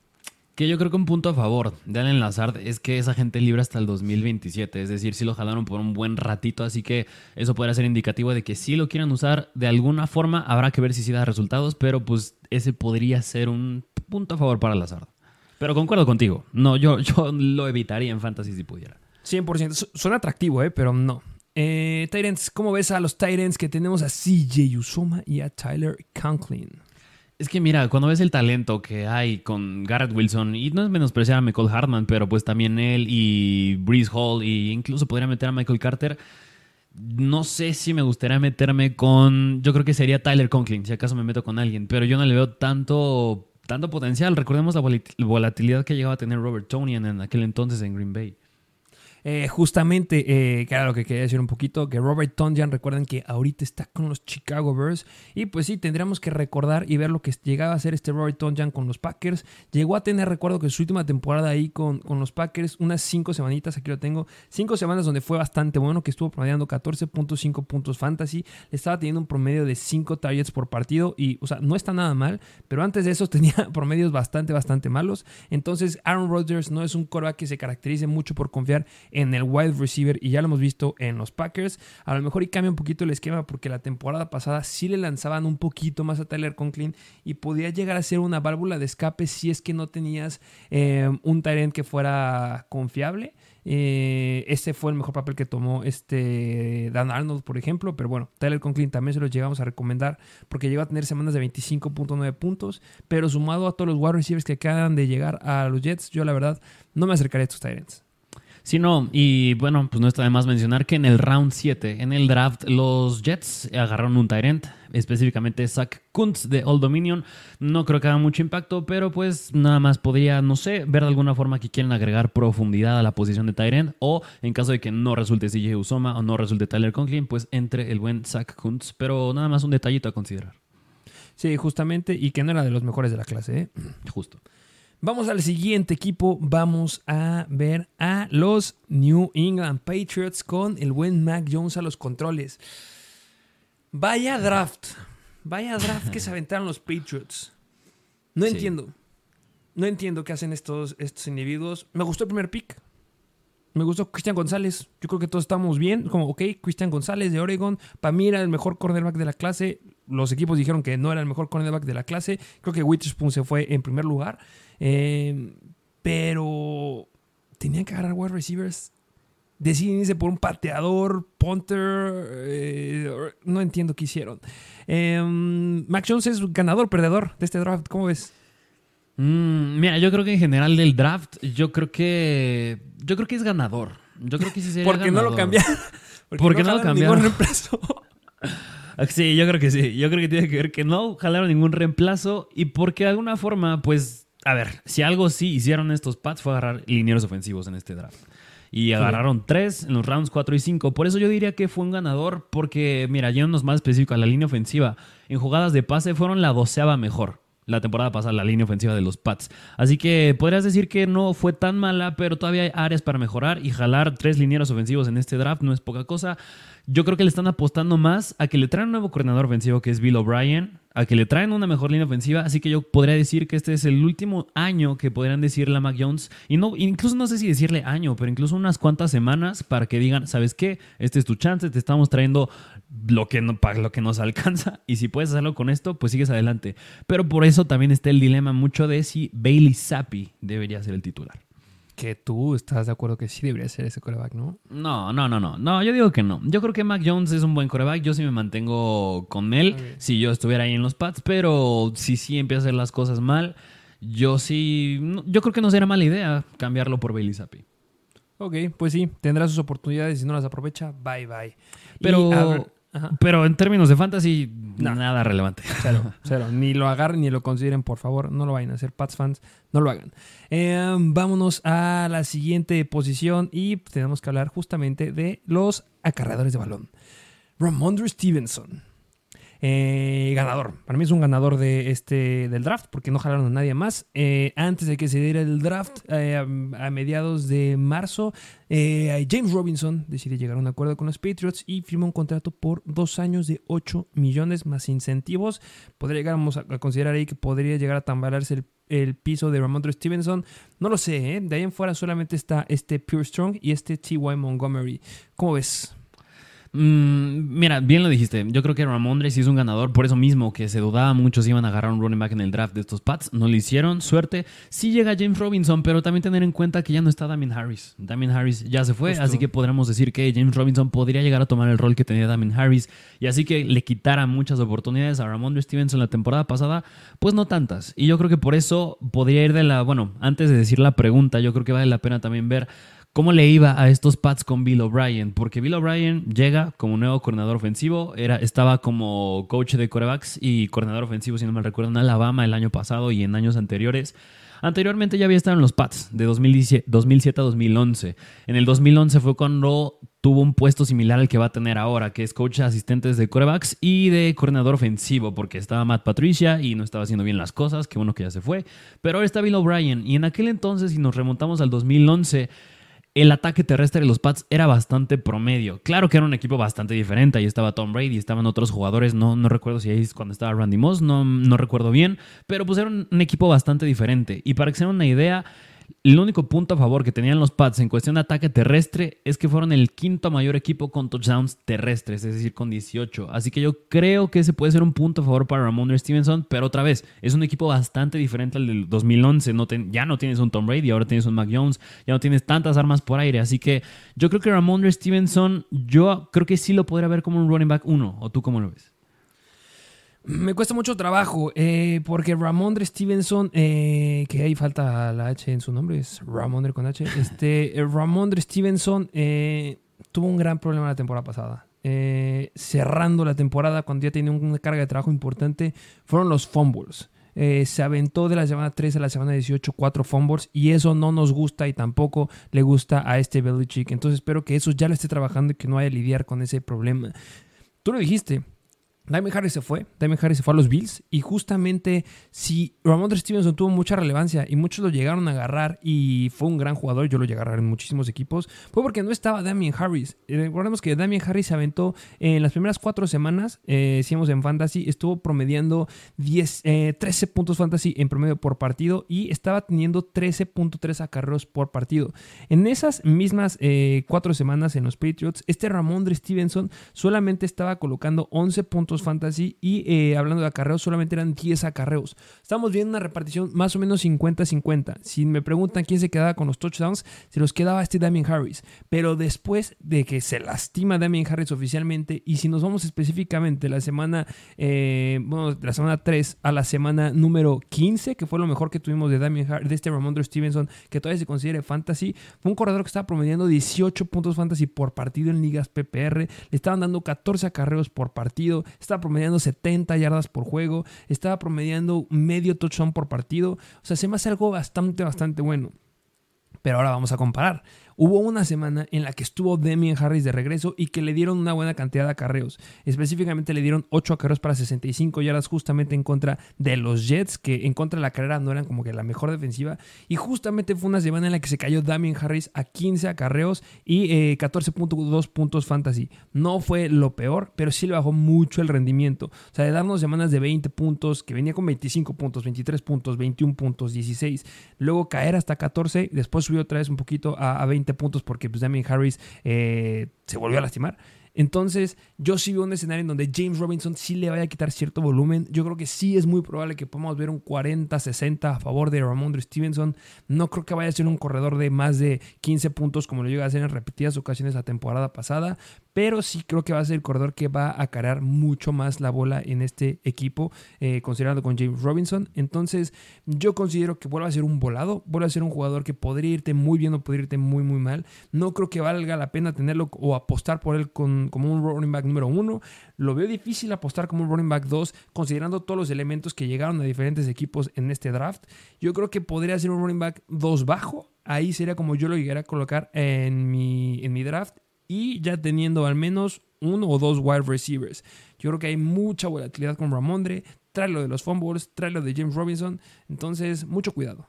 Que yo creo que un punto a favor de Allen Lazard es que esa gente libre hasta el 2027. Es decir, si lo jalaron por un buen ratito, así que eso podría ser indicativo de que si lo quieren usar de alguna forma, habrá que ver si sí da resultados, pero pues ese podría ser un punto a favor para Lazard. Pero concuerdo contigo. No, yo, (laughs) yo lo evitaría en Fantasy si pudiera. 100%. Suena atractivo, ¿eh? pero no. Eh, Titans, ¿cómo ves a los Titans que tenemos a CJ Usoma y a Tyler Conklin? Es que mira, cuando ves el talento que hay con Garrett Wilson, y no es menospreciar a Michael Hartman, pero pues también él y Breeze Hall, e incluso podría meter a Michael Carter. No sé si me gustaría meterme con. Yo creo que sería Tyler Conklin, si acaso me meto con alguien, pero yo no le veo tanto, tanto potencial. Recordemos la volatilidad que llegaba a tener Robert Tonian en aquel entonces en Green Bay. Eh, justamente, eh, que era lo que quería decir un poquito, que Robert Tonjan, recuerden que ahorita está con los Chicago Bears. Y pues sí, tendríamos que recordar y ver lo que llegaba a hacer este Robert Tonjan con los Packers. Llegó a tener, recuerdo que su última temporada ahí con, con los Packers, unas cinco semanitas, aquí lo tengo, cinco semanas donde fue bastante bueno, que estuvo promediando 14.5 puntos fantasy. Estaba teniendo un promedio de 5 targets por partido y, o sea, no está nada mal, pero antes de eso (laughs) tenía promedios bastante, bastante malos. Entonces, Aaron Rodgers no es un coreback que se caracterice mucho por confiar en el wide receiver y ya lo hemos visto en los Packers. A lo mejor y cambia un poquito el esquema porque la temporada pasada sí le lanzaban un poquito más a Tyler Conklin y podía llegar a ser una válvula de escape si es que no tenías eh, un Tyrant que fuera confiable. Eh, ese fue el mejor papel que tomó este Dan Arnold, por ejemplo. Pero bueno, Tyler Conklin también se los llegamos a recomendar porque llegó a tener semanas de 25.9 puntos. Pero sumado a todos los wide receivers que acaban de llegar a los Jets, yo la verdad no me acercaré a estos Tyrants. Sí, no, y bueno, pues no está de más mencionar que en el round 7, en el draft, los Jets agarraron un Tyrant, específicamente Zach Kuntz de Old Dominion. No creo que haga mucho impacto, pero pues nada más podría, no sé, ver de alguna forma que quieren agregar profundidad a la posición de Tyrant, o en caso de que no resulte CJ Usoma o no resulte Tyler Conklin, pues entre el buen Zach Kuntz, pero nada más un detallito a considerar. Sí, justamente, y que no era de los mejores de la clase, ¿eh? Justo. Vamos al siguiente equipo. Vamos a ver a los New England Patriots con el buen Mac Jones a los controles. Vaya draft. Vaya draft que se (laughs) aventaron los Patriots. No entiendo. No entiendo qué hacen estos, estos individuos. Me gustó el primer pick. Me gustó Cristian González. Yo creo que todos estamos bien. Como, ok, Cristian González de Oregon. Para mí era el mejor cornerback de la clase. Los equipos dijeron que no era el mejor cornerback de la clase. Creo que Witherspoon se fue en primer lugar. Eh, pero tenían que agarrar wide receivers. Deciden irse por un pateador, punter. Eh, no entiendo qué hicieron. Eh, Mac Jones es ganador, perdedor de este draft. ¿Cómo ves? Mm, mira, yo creo que en general del draft, yo creo que. Yo creo que es ganador. Yo creo que sí sería Porque no lo cambiaron. Porque, no, lo cambiaron. (laughs) sí, yo creo que sí. Yo creo que tiene que ver que no jalaron ningún reemplazo y porque de alguna forma, pues a ver, si algo sí hicieron estos Pats fue agarrar linieros ofensivos en este draft. Y agarraron tres en los rounds 4 y 5. Por eso yo diría que fue un ganador, porque, mira, yéndonos más específico a la línea ofensiva, en jugadas de pase fueron la doceava mejor la temporada pasada, la línea ofensiva de los Pats. Así que podrías decir que no fue tan mala, pero todavía hay áreas para mejorar y jalar tres linieros ofensivos en este draft no es poca cosa. Yo creo que le están apostando más a que le traen un nuevo coordinador ofensivo que es Bill O'Brien, a que le traen una mejor línea ofensiva, así que yo podría decir que este es el último año que podrían decirle a Mac Jones, y no, incluso no sé si decirle año, pero incluso unas cuantas semanas para que digan, ¿sabes qué? Este es tu chance, te estamos trayendo lo que, no, para lo que nos (laughs) alcanza, y si puedes hacerlo con esto, pues sigues adelante. Pero por eso también está el dilema mucho de si Bailey Zappi debería ser el titular que tú estás de acuerdo que sí debería ser ese coreback, ¿no? No, no, no, no. No, yo digo que no. Yo creo que Mac Jones es un buen coreback. Yo sí me mantengo con él si yo estuviera ahí en los pads, pero si sí empieza a hacer las cosas mal, yo sí. Yo creo que no sería mala idea cambiarlo por Bailey Zappi. Ok, pues sí, tendrá sus oportunidades. y Si no las aprovecha, bye bye. Pero. Pero en términos de fantasy, nada relevante. Cero, (laughs) cero. Ni lo agarren ni lo consideren, por favor. No lo vayan a hacer, Pats fans. No lo hagan. Em, vámonos a la siguiente posición y tenemos que hablar justamente de los acarreadores de balón. Ramondre Stevenson. Eh, ganador. Para mí es un ganador de este, del draft porque no jalaron a nadie más. Eh, antes de que se diera el draft, eh, a, mediados de marzo, James Robinson decide llegar a un acuerdo con los Patriots y firmó un contrato por dos años de 8 millones más incentivos. Podría llegar a, considerar ahí que podría llegar a tambalearse el, piso de Ramondre Stevenson. No lo sé, de ahí en fuera solamente está este Pure Strong y este T.Y. Montgomery. ¿Cómo ves? Mm, mira, bien lo dijiste. Yo creo que Ramondre sí es un ganador. Por eso mismo que se dudaba mucho si iban a agarrar un running back en el draft de estos Pats. No lo hicieron. Suerte. Sí llega James Robinson, pero también tener en cuenta que ya no está Damien Harris. Damien Harris ya se fue, así que podríamos decir que James Robinson podría llegar a tomar el rol que tenía Damien Harris. Y así que le quitara muchas oportunidades a Ramondre Stevenson la temporada pasada. Pues no tantas. Y yo creo que por eso podría ir de la. Bueno, antes de decir la pregunta, yo creo que vale la pena también ver cómo le iba a estos Pats con Bill O'Brien, porque Bill O'Brien llega como nuevo coordinador ofensivo, era, estaba como coach de corebacks y coordinador ofensivo, si no me recuerdo, en Alabama el año pasado y en años anteriores. Anteriormente ya había estado en los Pats de 2007 a 2011. En el 2011 fue cuando tuvo un puesto similar al que va a tener ahora, que es coach asistentes de corebacks y de coordinador ofensivo, porque estaba Matt Patricia y no estaba haciendo bien las cosas, que bueno que ya se fue. Pero ahora está Bill O'Brien y en aquel entonces, si nos remontamos al 2011, el ataque terrestre de los Pats era bastante promedio. Claro que era un equipo bastante diferente. Ahí estaba Tom Brady, estaban otros jugadores. No, no recuerdo si ahí es cuando estaba Randy Moss, no, no recuerdo bien. Pero pues era un, equipo bastante diferente. Y para que se den una idea, el único punto a favor que tenían los Pats en cuestión de ataque terrestre es que fueron el quinto mayor equipo con touchdowns terrestres, es decir, con 18. Así que yo creo que ese puede ser un punto a favor para Ramondre Stevenson, pero otra vez, es un equipo bastante diferente al del 2011. No ya no tienes un Tom Brady, ahora tienes un Mac Jones, ya no tienes tantas armas por aire. Así que yo creo que Ramondre Stevenson, yo creo que sí lo podría ver como un running back 1. ¿O tú cómo lo ves? Me cuesta mucho trabajo eh, porque Ramondre Stevenson, eh, que ahí falta la H en su nombre, es Ramondre con H. Este, (laughs) eh, Ramondre Stevenson tuvo un gran problema la temporada pasada. cerrando la temporada, cuando ya tenía una carga de trabajo importante, fueron los fumbles. se aventó de la semana 3 a la semana 18 cuatro fumbles y eso no nos gusta y tampoco le gusta a este Belichick. Entonces espero que eso ya lo esté trabajando y que no haya lidiar con ese problema. Tú lo dijiste, Damien Harris se fue, Damien Harris se fue a los Bills y justamente si Ramondre Stevenson tuvo mucha relevancia y muchos lo llegaron a agarrar y fue un gran jugador, yo lo llegué a agarrar en muchísimos equipos, fue porque no estaba Damien Harris. Eh, recordemos que Damien Harris se aventó en las primeras cuatro semanas, eh, en Fantasy, estuvo promediando 10, 13 eh, puntos Fantasy en promedio por partido y estaba teniendo 13.3 acarreos por partido. En esas mismas cuatro semanas en los Patriots, este Ramondre Stevenson solamente estaba colocando 11 puntos fantasy y eh, hablando de acarreos solamente eran 10 acarreos. Estamos viendo una repartición más o menos 50-50. Si me preguntan quién se quedaba con los touchdowns, se los quedaba este Damien Harris. Pero después de que se lastima Damien Harris oficialmente y si nos vamos específicamente la semana, eh, bueno, la semana 3 a la semana número 15, que fue lo mejor que tuvimos de Damien Harris, de este Ramondre Stevenson, que todavía se considere fantasy, fue un corredor que estaba promediando 18 puntos fantasy por partido en ligas PPR, le estaban dando 14 acarreos por partido, estaba promediando 70 yardas por juego, estaba promediando medio touchdown por partido. O sea, se me hace algo bastante, bastante bueno. Pero ahora vamos a comparar. Hubo una semana en la que estuvo Demian Harris de regreso y que le dieron una buena cantidad de acarreos. Específicamente le dieron 8 acarreos para 65 yardas justamente en contra de los Jets, que en contra de la carrera no eran como que la mejor defensiva. Y justamente fue una semana en la que se cayó Damian Harris a 15 acarreos y 14.2 eh, puntos fantasy. No fue lo peor, pero sí le bajó mucho el rendimiento. O sea, de darnos semanas de 20 puntos, que venía con 25 puntos, 23 puntos, 21 puntos, 16. Luego caer hasta 14, después subió otra vez un poquito a, a 20 puntos porque pues, Damien Harris eh, se volvió a lastimar. Entonces, yo sí veo un escenario en donde James Robinson sí le vaya a quitar cierto volumen. Yo creo que sí es muy probable que podamos ver un 40-60 a favor de Ramondre Stevenson. No creo que vaya a ser un corredor de más de 15 puntos como lo llega a hacer en repetidas ocasiones la temporada pasada, pero sí creo que va a ser el corredor que va a cargar mucho más la bola en este equipo, eh, considerando con James Robinson. Entonces, yo considero que vuelve a ser un volado, vuelve a ser un jugador que podría irte muy bien o podría irte muy, muy mal. No creo que valga la pena tenerlo o apostar por él con como un running back número uno. Lo veo difícil apostar como un running back 2, considerando todos los elementos que llegaron a diferentes equipos en este draft. Yo creo que podría ser un running back 2 bajo. Ahí sería como yo lo llegara a colocar en mi, en mi draft. Y ya teniendo al menos uno o dos wide receivers. Yo creo que hay mucha volatilidad con Ramondre. Trae lo de los fumbles, trae lo de James Robinson. Entonces, mucho cuidado.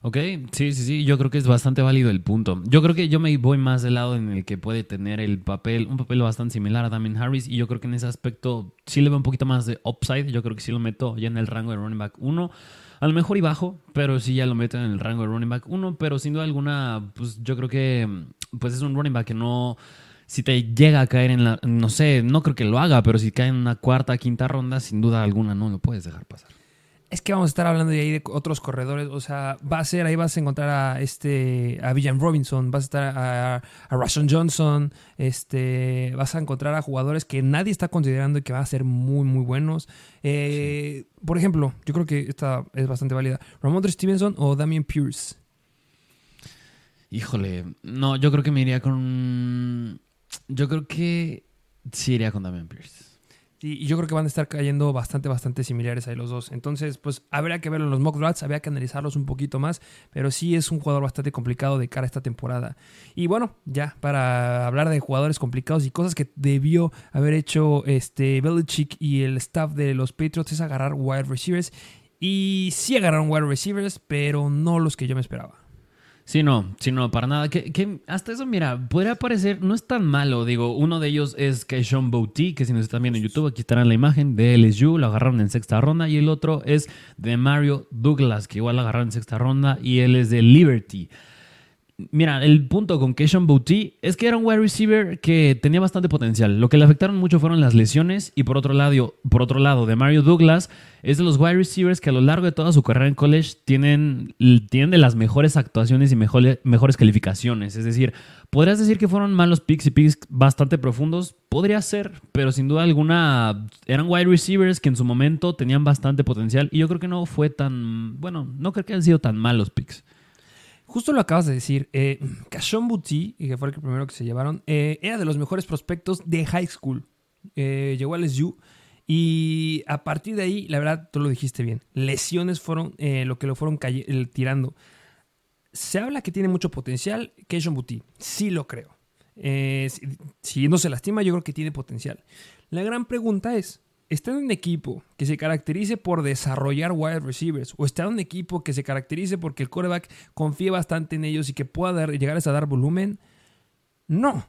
Ok, sí, sí, sí, yo creo que es bastante válido el punto. Yo creo que yo me voy más del lado en el que puede tener el papel, un papel bastante similar a Damien Harris y yo creo que en ese aspecto sí le veo un poquito más de upside, yo creo que sí lo meto ya en el rango de running back 1, a lo mejor y bajo, pero sí ya lo meto en el rango de running back 1, pero sin duda alguna, pues yo creo que pues es un running back que no si te llega a caer en la, no sé, no creo que lo haga, pero si cae en una cuarta, quinta ronda, sin duda alguna no lo puedes dejar pasar. Es que vamos a estar hablando de ahí de otros corredores. O sea, va a ser, ahí vas a encontrar a este a Villan Robinson, vas a estar a, a Johnson, este, vas a encontrar a jugadores que nadie está considerando y que van a ser muy, muy buenos. Eh, por ejemplo, yo creo que esta es bastante válida. Ramondre Stevenson o Damien Pierce. Híjole, no, yo creo que me iría con. Yo creo que sí iría con Damien Pierce. Y yo creo que van a estar cayendo bastante, bastante similares ahí los dos. Entonces, pues habría que verlo en los mock drafts, habría que analizarlos un poquito más, pero sí es un jugador bastante complicado de cara a esta temporada. Y bueno, ya para hablar de jugadores complicados y cosas que debió haber hecho este Belichick y el staff de los Patriots es agarrar wide receivers. Y sí agarraron wide receivers, pero no los que yo me esperaba. Sí, no, sí, no, para nada. Que, hasta eso, mira, podría parecer, no es tan malo. Digo, uno de ellos es Keishon Bouti, que si nos están viendo en YouTube, aquí estará en la imagen de LSU, lo agarraron en sexta ronda. Y el otro es de Mario Douglas, que igual lo agarraron en sexta ronda, y él es de Liberty. Mira, el punto con Keishon Bouti es que era un wide receiver que tenía bastante potencial. Lo que le afectaron mucho fueron las lesiones. Y por otro lado, por otro lado de Mario Douglas, es de los wide receivers que a lo largo de toda su carrera en college tienen, tienen de las mejores actuaciones y mejores, mejores calificaciones. Es decir, podrías decir que fueron malos picks y picks bastante profundos. Podría ser, pero sin duda alguna eran wide receivers que en su momento tenían bastante potencial. Y yo creo que no fue tan. Bueno, no creo que hayan sido tan malos picks. Justo lo acabas de decir. Eh, (clears throat) Cashon Buti, que fue el primero que se llevaron, eh, era de los mejores prospectos de high school. Eh, llegó al SU. Y a partir de ahí, la verdad, tú lo dijiste bien. Lesiones fueron eh, lo que lo fueron tirando. Se habla que tiene mucho potencial. Keishon Buti, sí lo creo. si no se lastima, yo creo que tiene potencial. La gran pregunta es: está en un equipo que se caracterice por desarrollar wide receivers o está en un equipo que se caracterice porque el quarterback confía bastante en ellos y que pueda llegar a dar volumen, no.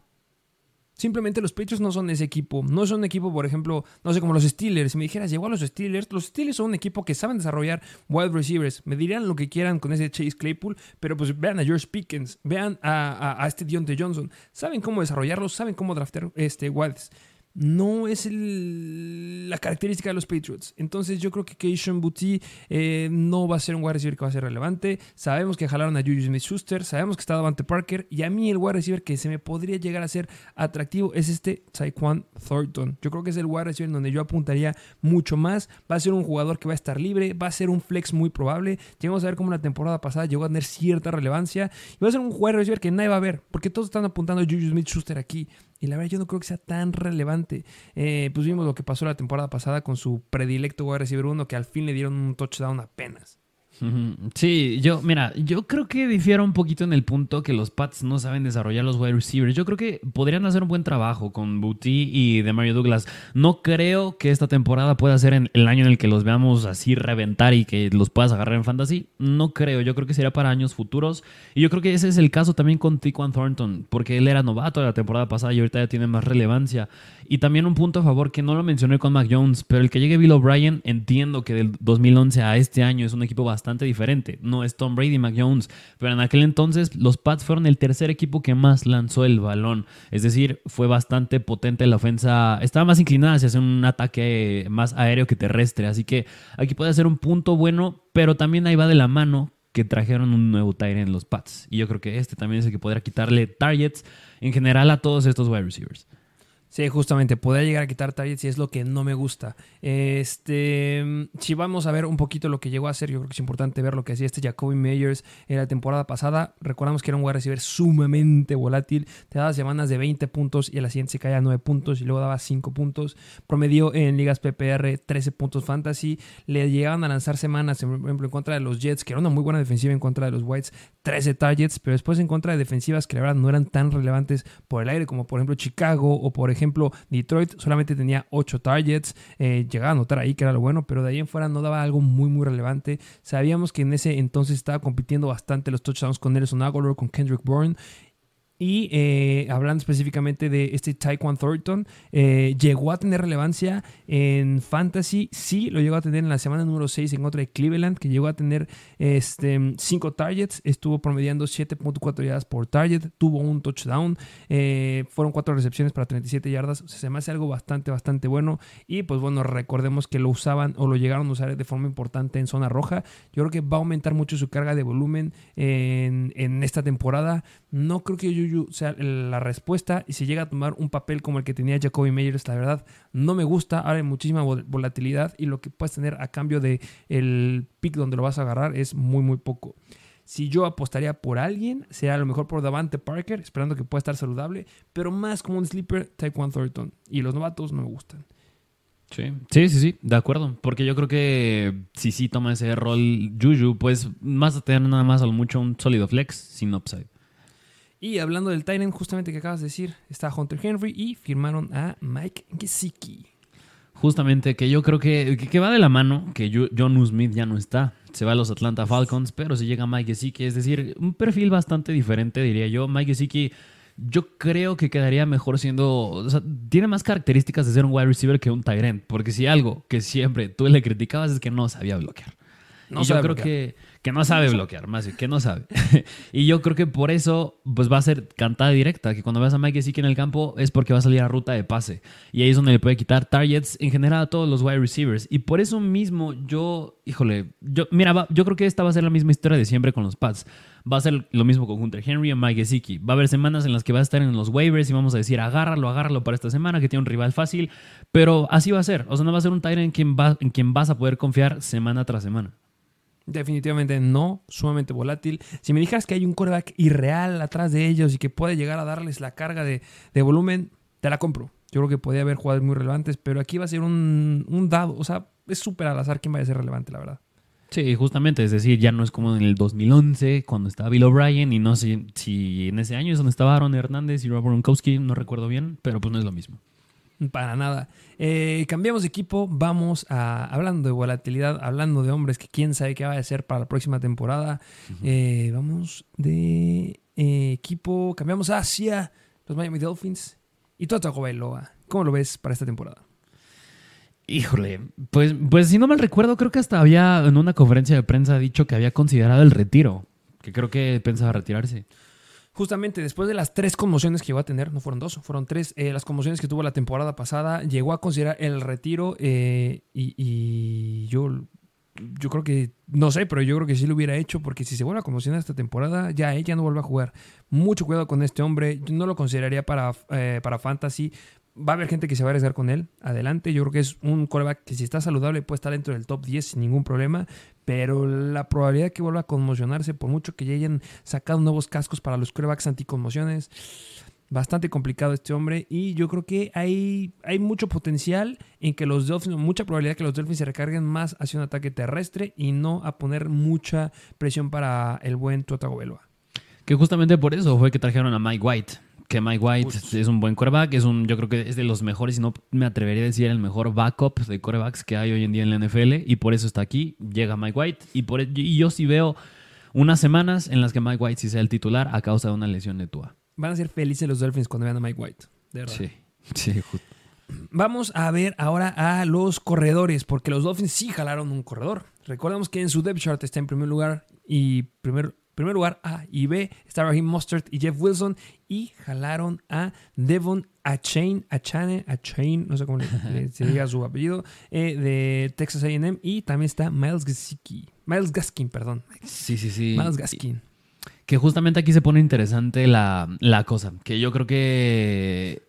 Simplemente los Patriots no son ese equipo. No son un equipo, por ejemplo, no sé, como los Steelers. Si me dijeras, llegó a los Steelers, los Steelers son un equipo que saben desarrollar wide receivers. Me dirían lo que quieran con ese Chase Claypool, pero pues vean a George Pickens, vean a, este Dionte Johnson. Saben cómo desarrollarlos, saben cómo draftear este, no es la característica de los Patriots. Entonces yo creo que Keishon Bouti eh, no va a ser un wide receiver que va a ser relevante. Sabemos que jalaron a Julius Smith-Schuster, sabemos que está Davante Parker y a mí el wide receiver que se me podría llegar a ser atractivo es este Saquon Thornton. Yo creo que es el wide receiver en donde yo apuntaría mucho más. Va a ser un jugador que va a estar libre, va a ser un flex muy probable. Llegamos a ver cómo la temporada pasada llegó a tener cierta relevancia y va a ser un wide receiver que nadie va a ver porque todos están apuntando a Julius Smith-Schuster aquí. Y la verdad yo no creo que sea tan relevante. Eh, pues vimos lo que pasó la temporada pasada con su predilecto wide receiver uno que al fin le dieron un touchdown apenas. Sí, yo, mira, yo creo que difiero un poquito en el punto que los Pats no saben desarrollar los wide receivers. Yo creo que podrían hacer un buen trabajo con Booty y de Mario Douglas. No creo que esta temporada pueda ser en el año en el que los veamos así reventar y que los puedas agarrar en fantasy. No creo, yo creo que sería para años futuros. Y yo creo que ese es el caso también con Tiquan Thornton, porque él era novato la temporada pasada y ahorita ya tiene más relevancia. Y también un punto a favor que no lo mencioné con Mac Jones, pero el que llegue Bill O'Brien, entiendo que del 2011 a este año es un equipo bastante diferente. No es Tom Brady, Mac Jones, pero en aquel entonces los Pats fueron el tercer equipo que más lanzó el balón. Es decir, fue bastante potente la ofensa. Estaba más inclinada hacia un ataque más aéreo que terrestre. Así que aquí puede ser un punto bueno, pero también ahí va de la mano que trajeron un nuevo Tyrant en los Pats. Y yo creo que este también es el que podrá quitarle targets en general a todos estos wide receivers. Sí, justamente, podría llegar a quitar targets y es lo que no me gusta. Este, si vamos a ver un poquito lo que llegó a hacer, yo creo que es importante ver lo que hacía este Jacoby Meyers en la temporada pasada. Recordamos que era un wide receiver sumamente volátil, te daba semanas de 20 puntos y a la siguiente se caía a 9 puntos y luego daba 5 puntos. Promedió en ligas PPR 13 puntos fantasy. Le llegaban a lanzar semanas, por ejemplo, en contra de los Jets, que era una muy buena defensiva en contra de los Whites, 13 targets, pero después en contra de defensivas que la verdad no eran tan relevantes por el aire como por ejemplo Chicago o por ejemplo Detroit, solamente tenía 8 targets, eh, llegaba a notar ahí que era lo bueno, pero de ahí en fuera no daba algo muy muy relevante. Sabíamos que en ese entonces estaba compitiendo bastante los touchdowns con Nelson Aguilar, con Kendrick Bourne Y eh, hablando específicamente de este Taekwon Thornton, eh, llegó a tener relevancia en Fantasy. Sí, lo llegó a tener en la semana número 6 en contra de Cleveland, que llegó a tener 5 este, targets. Estuvo promediando 7.4 yardas por target. Tuvo un touchdown. Eh, fueron 4 recepciones para 37 yardas. O sea, se me hace algo bastante, bastante bueno. Y pues bueno, recordemos que lo usaban o lo llegaron a usar de forma importante en zona roja. Yo creo que va a aumentar mucho su carga de volumen en, en esta temporada. No creo que Juju sea la respuesta y si llega a tomar un papel como el que tenía Jacoby Meyers, la verdad no me gusta. Ahora hay muchísima volatilidad y lo que puedes tener a cambio de el pick donde lo vas a agarrar es muy muy poco. Si yo apostaría por alguien, sea a lo mejor por Davante Parker, esperando que pueda estar saludable, pero más como un sleeper, Taekwondo Thornton. Y los novatos no me gustan. Sí. sí, sí, sí, de acuerdo. Porque yo creo que si sí toma ese rol Juju, pues más a tener nada más a lo mucho un sólido flex sin upside. Y hablando del Tyrant, justamente que acabas de decir, está Hunter Henry y firmaron a Mike Gesicki. Justamente, que yo creo que, que, va de la mano, que John Smith ya no está. Se va a los Atlanta Falcons, pero si llega Mike Gesicki, es decir, un perfil bastante diferente, diría yo. Mike Gesicki, yo creo que quedaría mejor siendo. O sea, tiene más características de ser un wide receiver que un Tyrant. Porque si algo que siempre tú le criticabas es que no sabía bloquear. No y yo creo que que no sabe (laughs) bloquear, más que no sabe. (laughs) y yo creo que por eso pues va a ser cantada directa, que cuando veas a Mike Gesicki en el campo es porque va a salir a ruta de pase. Y ahí es donde le puede quitar targets en general a todos los wide receivers. Y por eso mismo yo, híjole, yo, mira, yo creo que esta va a ser la misma historia de siempre con los Pats. Va a ser lo mismo con Hunter Henry y Mike Gesicki. Va a haber semanas en las que va a estar en los waivers y vamos a decir, agárralo, agárralo para esta semana, que tiene un rival fácil. Pero así va a ser. O sea, no va a ser un Tyrant en quien, va, en quien vas a poder confiar semana tras semana. Definitivamente no, sumamente volátil. Si me dijeras que hay un coreback irreal atrás de ellos y que puede llegar a darles la carga de, volumen, te la compro. Yo creo que podría haber jugadores muy relevantes, pero aquí va a ser un, dado. O sea, es súper al azar quién vaya a ser relevante, la verdad. Sí, justamente, es decir, ya no es como en el 2011 cuando estaba Bill O'Brien y no sé si en ese año es donde estaba Aaron Hernández y Rob Gronkowski, no recuerdo bien, pero pues no es lo mismo. Para nada. Eh, cambiamos de equipo, vamos a, hablando de volatilidad, hablando de hombres que quién sabe qué va a ser para la próxima temporada. Eh, vamos de eh, equipo, cambiamos hacia los Miami Dolphins y Toto Bailoa. ¿Cómo lo ves para esta temporada? Híjole, pues, pues si no mal recuerdo, creo que hasta había en una conferencia de prensa dicho que había considerado el retiro, que creo que pensaba retirarse justamente después de las tres conmociones que llegó a tener, no fueron dos, fueron tres, eh, las conmociones que tuvo la temporada pasada, llegó a considerar el retiro eh, y, yo, yo creo que, no sé, pero yo creo que sí lo hubiera hecho porque si se vuelve a conmocionar esta temporada, ya ella no vuelve a jugar. Mucho cuidado con este hombre, yo no lo consideraría para, eh, para fantasy, va a haber gente que se va a arriesgar con él. Adelante. Yo creo que es un coreback que si está saludable puede estar dentro del top 10 sin ningún problema. Pero la probabilidad de que vuelva a conmocionarse, por mucho que ya hayan sacado nuevos cascos para los corebacks anticonmociones, bastante complicado este hombre. Y yo creo que hay, hay mucho potencial en que los Dolphins, mucha probabilidad que los Dolphins se recarguen más hacia un ataque terrestre y no a poner mucha presión para el buen Tua Que justamente por eso fue que trajeron a Mike White que Mike White es un buen quarterback, es un, yo creo que es de los mejores, y no me atrevería a decir el mejor backup de quarterbacks que hay hoy en día en la NFL, y por eso está aquí, llega Mike White, y, por, y yo sí veo unas semanas en las que Mike White sí sea el titular a causa de una lesión de Tua. Van a ser felices los Dolphins cuando vean a Mike White, de verdad. Sí, sí, Vamos a ver ahora a los corredores, porque los Dolphins sí jalaron un corredor. Recordemos que en su depth chart está en primer lugar y primer primer lugar A y B está Raheem Mustard y Jeff Wilson y jalaron a Devon Achain, Achane, Achain, no sé cómo se diga su apellido, eh, de Texas A&M y también está Miles Gaskin, Miles Gaskin, perdón. Sí, sí, sí. Miles Gaskin. Que justamente aquí se pone interesante la, la cosa, que yo creo que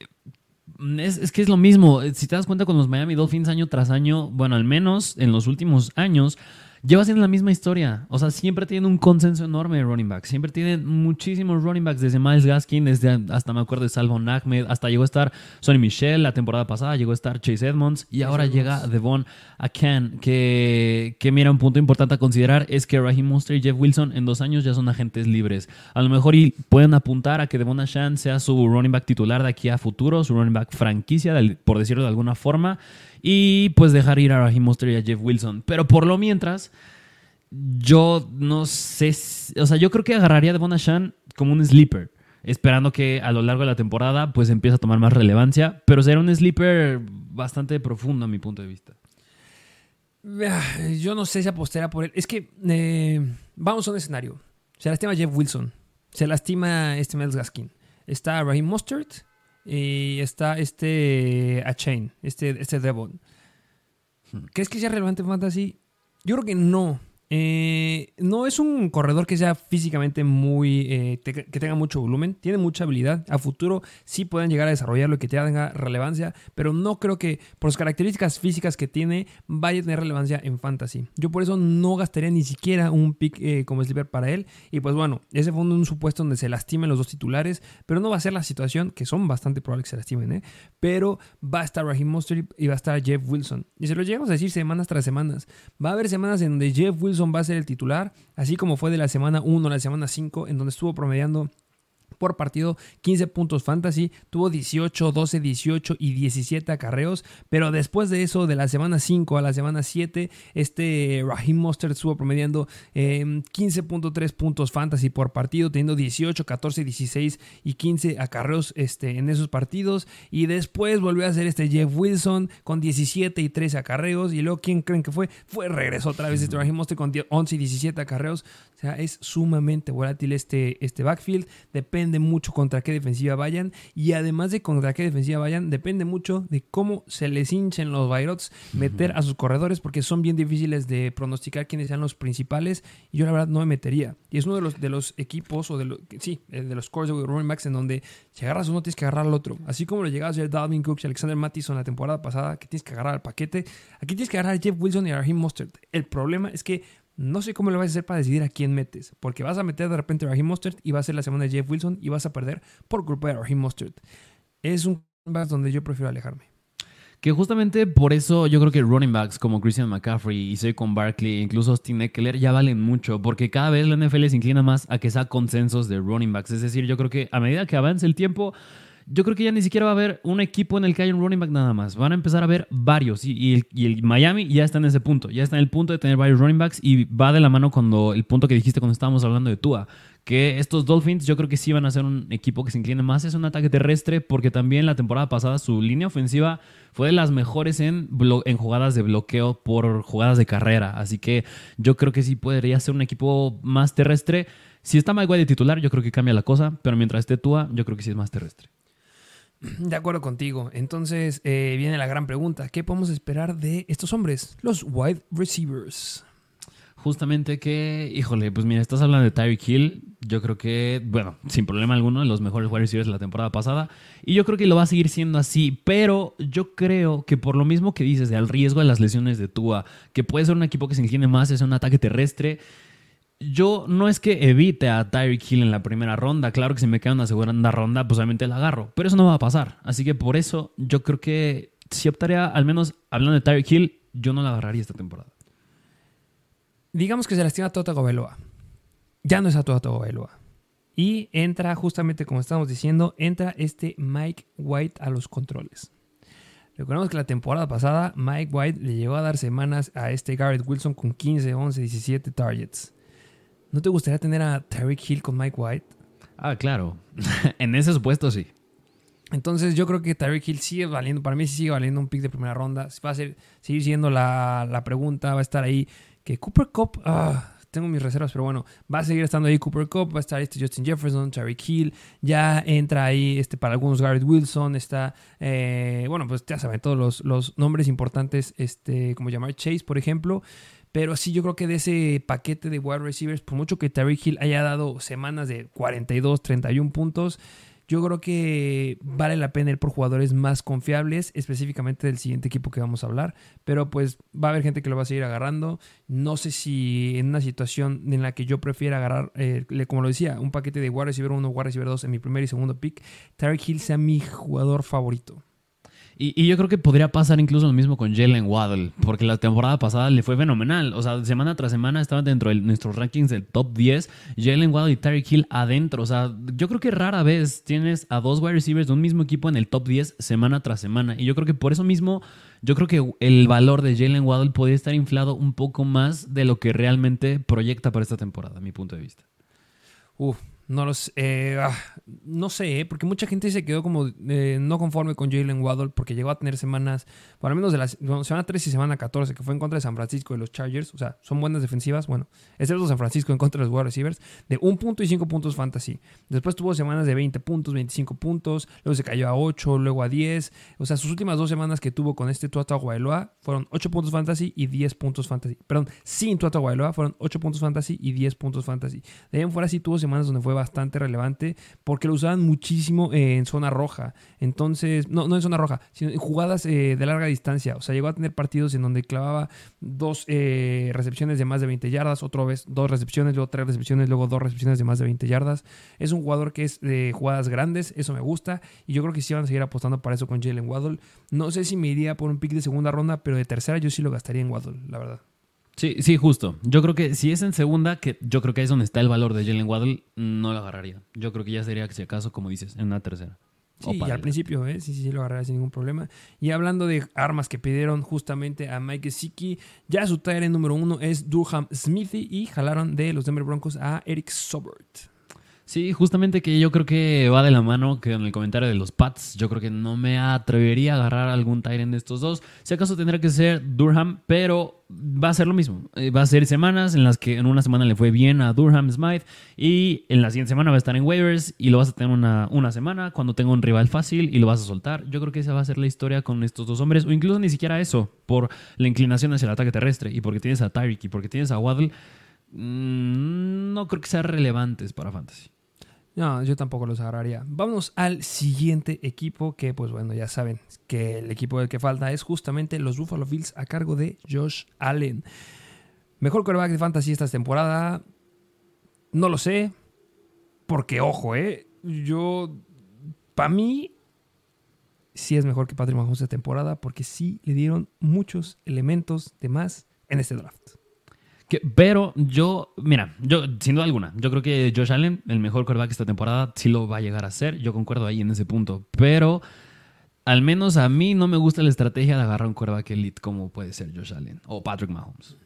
es, es, que es lo mismo. Si te das cuenta con los Miami Dolphins año tras año, bueno, al menos en los últimos años, lleva siendo la misma historia. O sea, siempre tiene un consenso enorme de running backs. Siempre tienen muchísimos running backs, desde Miles Gaskin, desde hasta me acuerdo de Salvon Ahmed, hasta llegó a estar Sonny Michel la temporada pasada, llegó a estar Chase Edmonds y ahora llega Devon Akan, que, que mira, un punto importante a considerar es que Raheem Monster y Jeff Wilson en dos años ya son agentes libres. A lo mejor y pueden apuntar a que Devon Achan sea su running back titular de aquí a futuro, su running back franquicia, por decirlo de alguna forma y pues dejar ir a Raheem Mostert y a Jeff Wilson. Pero por lo mientras, yo no sé, o sea, yo creo que agarraría a Devon como un sleeper. esperando que a lo largo de la temporada pues empiece a tomar más relevancia, pero será un sleeper bastante profundo a mi punto de vista. Ah, Yo no sé si apostará por él. Es que eh, vamos a un escenario. Se lastima Jeff Wilson. Se lastima este Miles Gaskin. Está Raheem Mustard. Y está este Achain. Este, este Devon. ¿Crees que sea relevante en Fantasy? Yo creo que no. Eh, no es un corredor que sea físicamente muy. eh, que tenga mucho volumen. Tiene mucha habilidad. A futuro sí pueden llegar a desarrollarlo y que tenga relevancia. Pero no creo que por las características físicas que tiene vaya a tener relevancia en fantasy. Yo por eso no gastaría ni siquiera un pick eh, como sleeper para él. Y pues bueno, ese fue un supuesto donde se lastimen los dos titulares. Pero no va a ser la situación, que son bastante probables que se lastimen, ¿eh? Pero va a estar Raheem Mostert y va a estar Jeff Wilson. Y se lo llegamos a decir semanas tras semanas. Va a haber semanas en donde Jeff Wilson va a ser el titular, así como fue de la semana 1 a la semana 5, en donde estuvo promediando por partido, 15 puntos fantasy, tuvo 18, 12, 18 y 17 acarreos, pero después de eso, de la semana 5 a la semana 7, este Raheem Mostert estuvo promediando eh, 15.3 puntos fantasy por partido, teniendo 18, 14, 16 y 15 acarreos este, en esos partidos, y después volvió a hacer este Jeff Wilson con 17 y 13 acarreos, y luego, ¿quién creen que fue? Fue, regresó otra vez este Raheem Mostert con 11 y 17 acarreos, o sea, es sumamente volátil este, este backfield, depende mucho contra qué defensiva vayan y además de contra qué defensiva vayan, depende mucho de cómo se les hinchen los Bayrots meter a sus corredores porque son bien difíciles de pronosticar quiénes sean los principales y yo la verdad no me metería. Y es uno de los, de los equipos o de los, sí, eh, de los cores de running backs en donde si agarras uno tienes que agarrar al otro. Así como lo llegaba a hacer Dalvin Cook y Alexander Mattison la temporada pasada que tienes que agarrar al paquete, aquí tienes que agarrar a Jeff Wilson y a Raheem Mostert. El problema es que no sé cómo lo vas a hacer para decidir a quién metes, porque vas a meter de repente a Raheem Mostert y va a ser la semana de Jeff Wilson y vas a perder por culpa de Raheem Mostert. Es un back donde yo prefiero alejarme. Que justamente por eso yo creo que running backs como Christian McCaffrey y Saquon Barkley, incluso Austin Eckler, ya valen mucho, porque cada vez la NFL se inclina más a que sea consensos de running backs. Es decir, yo creo que a medida que avance el tiempo, yo creo que ya ni siquiera va a haber un equipo en el que haya un running back nada más. Van a empezar a haber varios. Y, el, Miami ya está en ese punto. Ya está en el punto de tener varios running backs. Y va de la mano cuando el punto que dijiste cuando estábamos hablando de Tua. Que estos Dolphins yo creo que sí van a ser un equipo que se incline más. Es un ataque terrestre porque también la temporada pasada su línea ofensiva fue de las mejores en, en jugadas de bloqueo por jugadas de carrera. Así que yo creo que sí podría ser un equipo más terrestre. Si está Mike White de titular, yo creo que cambia la cosa. Pero mientras esté Tua, yo creo que sí es más terrestre. De acuerdo contigo. Entonces eh, viene la gran pregunta. ¿Qué podemos esperar de estos hombres? Los wide receivers. Justamente que, híjole, pues mira, estás hablando de Tyreek Hill. Yo creo que, bueno, sin problema alguno, de los mejores wide receivers de la temporada pasada. Y yo creo que lo va a seguir siendo así. Pero yo creo que por lo mismo que dices, del riesgo de las lesiones de Tua, que puede ser un equipo que se incline más, es un ataque terrestre. Yo no es que evite a Tyreek Hill en la primera ronda. Claro que si me queda una segunda ronda, pues obviamente la agarro. Pero eso no va a pasar. Así que por eso yo creo que si optaría, al menos hablando de Tyreek Hill, yo no la agarraría esta temporada. Digamos que se lastima Tota Tagovailoa. Ya no es a Tota Tagovailoa. Y entra, justamente como estamos diciendo, entra este Mike White a los controles. Recordemos que la temporada pasada Mike White le llegó a dar semanas a este Garrett Wilson con 15, 11, 17 targets. ¿No te gustaría tener a Tyreek Hill con Mike White? Ah, claro. (laughs) en ese supuesto sí. Entonces yo creo que Tyreek Hill sigue valiendo, para mí sí sigue valiendo un pick de primera ronda. Va a ser, seguir siendo la, la pregunta, va a estar ahí. Que Cooper Cup, ah, tengo mis reservas, pero bueno, va a seguir estando ahí Cooper Cup, va a estar este Justin Jefferson, Tyreek Hill, ya entra ahí este para algunos Garrett Wilson, está, eh, bueno, pues ya saben, todos los, los nombres importantes, este, como llamar Chase, por ejemplo. Pero sí, yo creo que de ese paquete de wide receivers, por mucho que Tyreek Hill haya dado semanas de 42, 31 puntos, yo creo que vale la pena ir por jugadores más confiables, específicamente del siguiente equipo que vamos a hablar. Pero pues va a haber gente que lo va a seguir agarrando. No sé si en una situación en la que yo prefiera agarrar, eh, como lo decía, un paquete de wide receiver 1, wide receiver 2 en mi primer y segundo pick, Tyreek Hill sea mi jugador favorito. Y, yo creo que podría pasar incluso lo mismo con Jalen Waddle, porque la temporada pasada le fue fenomenal. O sea, semana tras semana estaban dentro de nuestros rankings del top 10. Jalen Waddle y Tyreek Hill adentro. O sea, yo creo que rara vez tienes a dos wide receivers de un mismo equipo en el top 10 semana tras semana. Y yo creo que por eso mismo, yo creo que el valor de Jalen Waddle podría estar inflado un poco más de lo que realmente proyecta para esta temporada, a mi punto de vista. Uf, No los, eh, ah, no sé, ¿eh? porque mucha gente se quedó como eh, no conforme con Jalen Waddle porque llegó a tener semanas, para menos de la semana 3 y semana 14, que fue en contra de San Francisco y los Chargers. O sea, son buenas defensivas, bueno, excepto San Francisco en contra de los wide receivers, de un punto y 5 puntos fantasy. Después tuvo semanas de 20 puntos, 25 puntos, luego se cayó a 8, luego a 10. O sea, sus últimas dos semanas que tuvo con este Tua Tagovailoa fueron 8 puntos fantasy y 10 puntos fantasy. Perdón, sin Tua Tagovailoa fueron 8 puntos fantasy y 10 puntos fantasy. De ahí en fuera sí tuvo semanas donde fue bastante relevante porque lo usaban muchísimo en zona roja. Entonces, no, no en zona roja, sino en jugadas eh, de larga distancia. O sea, llegó a tener partidos en donde clavaba dos eh, recepciones de más de 20 yardas, otra vez dos recepciones, luego tres recepciones, luego dos recepciones de más de 20 yardas. Es un jugador que es de jugadas grandes, eso me gusta. Y yo creo que sí van a seguir apostando para eso con Jalen Waddle. No sé si me iría por un pick de segunda ronda, pero de tercera yo sí lo gastaría en Waddle, la verdad. Sí, sí, justo. Yo creo que si es en segunda, que yo creo que es donde está el valor de Jalen Waddle, no lo agarraría. Yo creo que ya sería, si acaso, como dices, en una tercera. Sí, y al principio, ¿eh? sí, sí, sí, lo agarraría sin ningún problema. Y hablando de armas que pidieron justamente a Mike Siki, ya su en número uno es Durham Smithy y jalaron de los Denver Broncos a Eric Sobert. Sí, justamente que yo creo que va de la mano que en el comentario de los Pats, yo creo que no me atrevería a agarrar algún Tyrant de estos dos. Si acaso tendrá que ser Durham, pero va a ser lo mismo. Eh, va a ser semanas en las que en una semana le fue bien a Durham Smythe y en la siguiente semana va a estar en waivers y lo vas a tener una, una semana cuando tenga un rival fácil y lo vas a soltar. Yo creo que esa va a ser la historia con estos dos hombres, o incluso ni siquiera eso, por la inclinación hacia el ataque terrestre y porque tienes a Tyreek y porque tienes a Waddle. Mm, no creo que sean relevantes para Fantasy. No, yo tampoco los agarraría. Vamos al siguiente equipo que, pues bueno, ya saben que el equipo del que falta es justamente los Buffalo Bills a cargo de Josh Allen. Mejor quarterback de fantasy esta temporada. No lo sé. Porque, ojo, eh. Yo. Para mí. Sí es mejor que Patrick Mahomes esta temporada. Porque sí le dieron muchos elementos de más en este draft pero yo, mira, yo sin duda alguna, yo creo que Josh Allen, el mejor quarterback esta temporada, sí lo va a llegar a ser. Yo concuerdo ahí en ese punto. Pero al menos a mí no me gusta la estrategia de agarrar un quarterback elite como puede ser Josh Allen o Patrick Mahomes.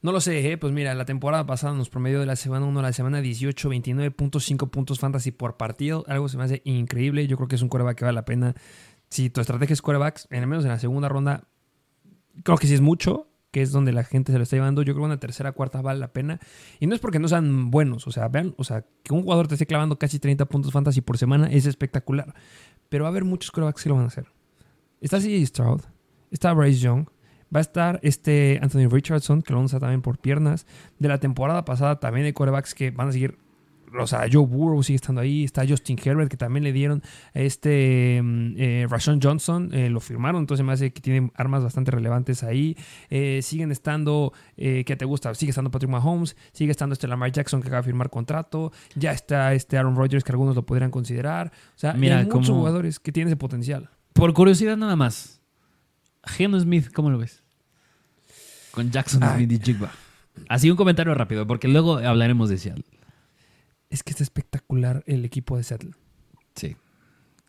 No lo sé, ¿eh? pues mira, la temporada pasada nos promedio de la semana 1 a la semana 18, 29.5 puntos fantasy por partido. Algo se me hace increíble. Yo creo que es un quarterback que vale la pena. Si tu estrategia es quarterbacks, en al menos en la segunda ronda, creo que sí es mucho que es donde la gente se lo está llevando, yo creo que una tercera, cuarta vale la pena. Y no es porque no sean buenos, o sea, vean, o sea, que un jugador te esté clavando casi 30 puntos fantasy por semana es espectacular. Pero va a haber muchos quarterbacks que lo van a hacer. Está CJ Stroud, está Bryce Young, va a estar este Anthony Richardson, que lo van a también por piernas. De la temporada pasada también hay quarterbacks que van a seguir o sea, Joe Burrow sigue estando ahí, está Justin Herbert, que también le dieron a este mm, eh, Rashon Johnson, eh, lo firmaron, entonces me hace que tienen armas bastante relevantes ahí. Eh, siguen estando, ¿qué te gusta? Sigue estando Patrick Mahomes, sigue estando este Lamar Jackson que acaba de firmar contrato, ya está este Aaron Rodgers que algunos lo podrían considerar. O sea, hay muchos jugadores que tienen ese potencial. Por curiosidad nada más, Geno Smith, ¿cómo lo ves? Con Jackson Smith y Jigba. Así un comentario rápido, porque luego hablaremos de Seattle es que está espectacular el equipo de Seattle. Sí.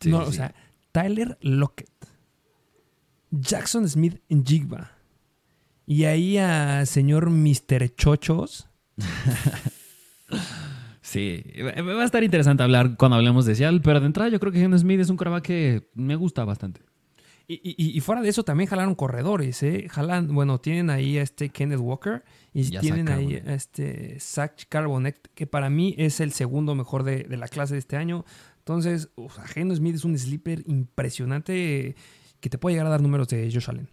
no, o sea, Tyler Lockett, Jackson Smith en Jigba. Y ahí a señor Mr. Chochos. (laughs) sí, va a estar interesante hablar cuando hablemos de Seattle, pero de entrada yo creo que Henry Smith es un quarterback que me gusta bastante. Y, fuera de eso también jalaron corredores, ¿eh? Jalan, bueno, tienen ahí a este Kenneth Walker y tienen ahí a este Zach Carbonet, que para mí es el segundo mejor de, la clase de este año. Entonces, Geno Smith es un sleeper impresionante que te puede llegar a dar números de Josh Allen.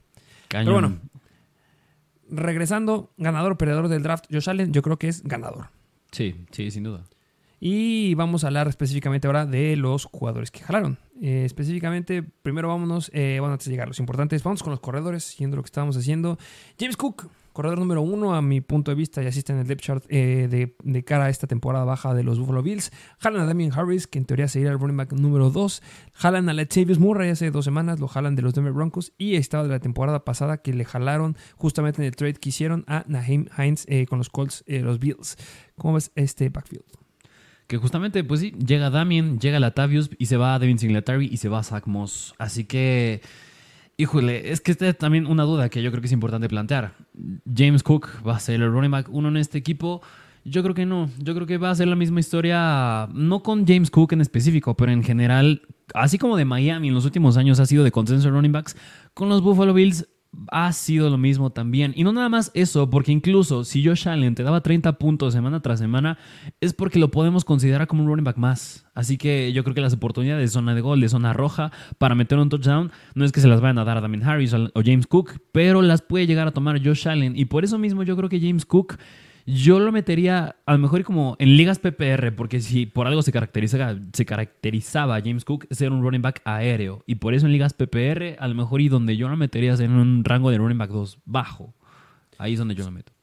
Pero bueno, regresando, ganador perdedor del draft, Josh Allen, yo creo que es ganador. Sí, sí, sin duda. Y vamos a hablar específicamente ahora de los jugadores que jalaron. Eh, específicamente, primero vámonos, eh, bueno, antes de llegar, los importantes, vamos con los corredores, siguiendo lo que estábamos haciendo. James Cook, corredor número uno a mi punto de vista, y asiste en el depth chart eh, de, cara a esta temporada baja de los Buffalo Bills. Jalan a Damien Harris, que en teoría sería el running back número dos. Jalan a Latavius Murray hace dos semanas, lo jalan de los Denver Broncos. Y estaba de la temporada pasada que le jalaron justamente en el trade que hicieron a Naheem Hines con los Colts, los Bills. ¿Cómo ves este backfield? Que justamente, pues sí, llega Damien, llega Latavius y se va a Devin Singletary y se va a Zach Moss. Así que, híjole, es que esta es también una duda que yo creo que es importante plantear. James Cook va a ser el running back uno en este equipo. Yo creo que no. Yo creo que va a ser la misma historia, no con James Cook en específico, pero en general, así como de Miami en los últimos años ha sido de consenso running backs, con los Buffalo Bills ha sido lo mismo también. Y no nada más eso, porque incluso si Josh Allen te daba 30 puntos semana tras semana, es porque lo podemos considerar como un running back más. Así que yo creo que las oportunidades de zona de gol, de zona roja, para meter un touchdown, no es que se las vayan a dar a Damien Harris o James Cook, pero las puede llegar a tomar Josh Allen. Y por eso mismo yo creo que James Cook yo lo metería a lo mejor como en ligas PPR, porque si por algo se, se caracterizaba James Cook ser un running back aéreo. Y por eso en ligas PPR, a lo mejor y donde yo lo metería es en un rango de running back 2 bajo. Ahí es donde yo lo meto.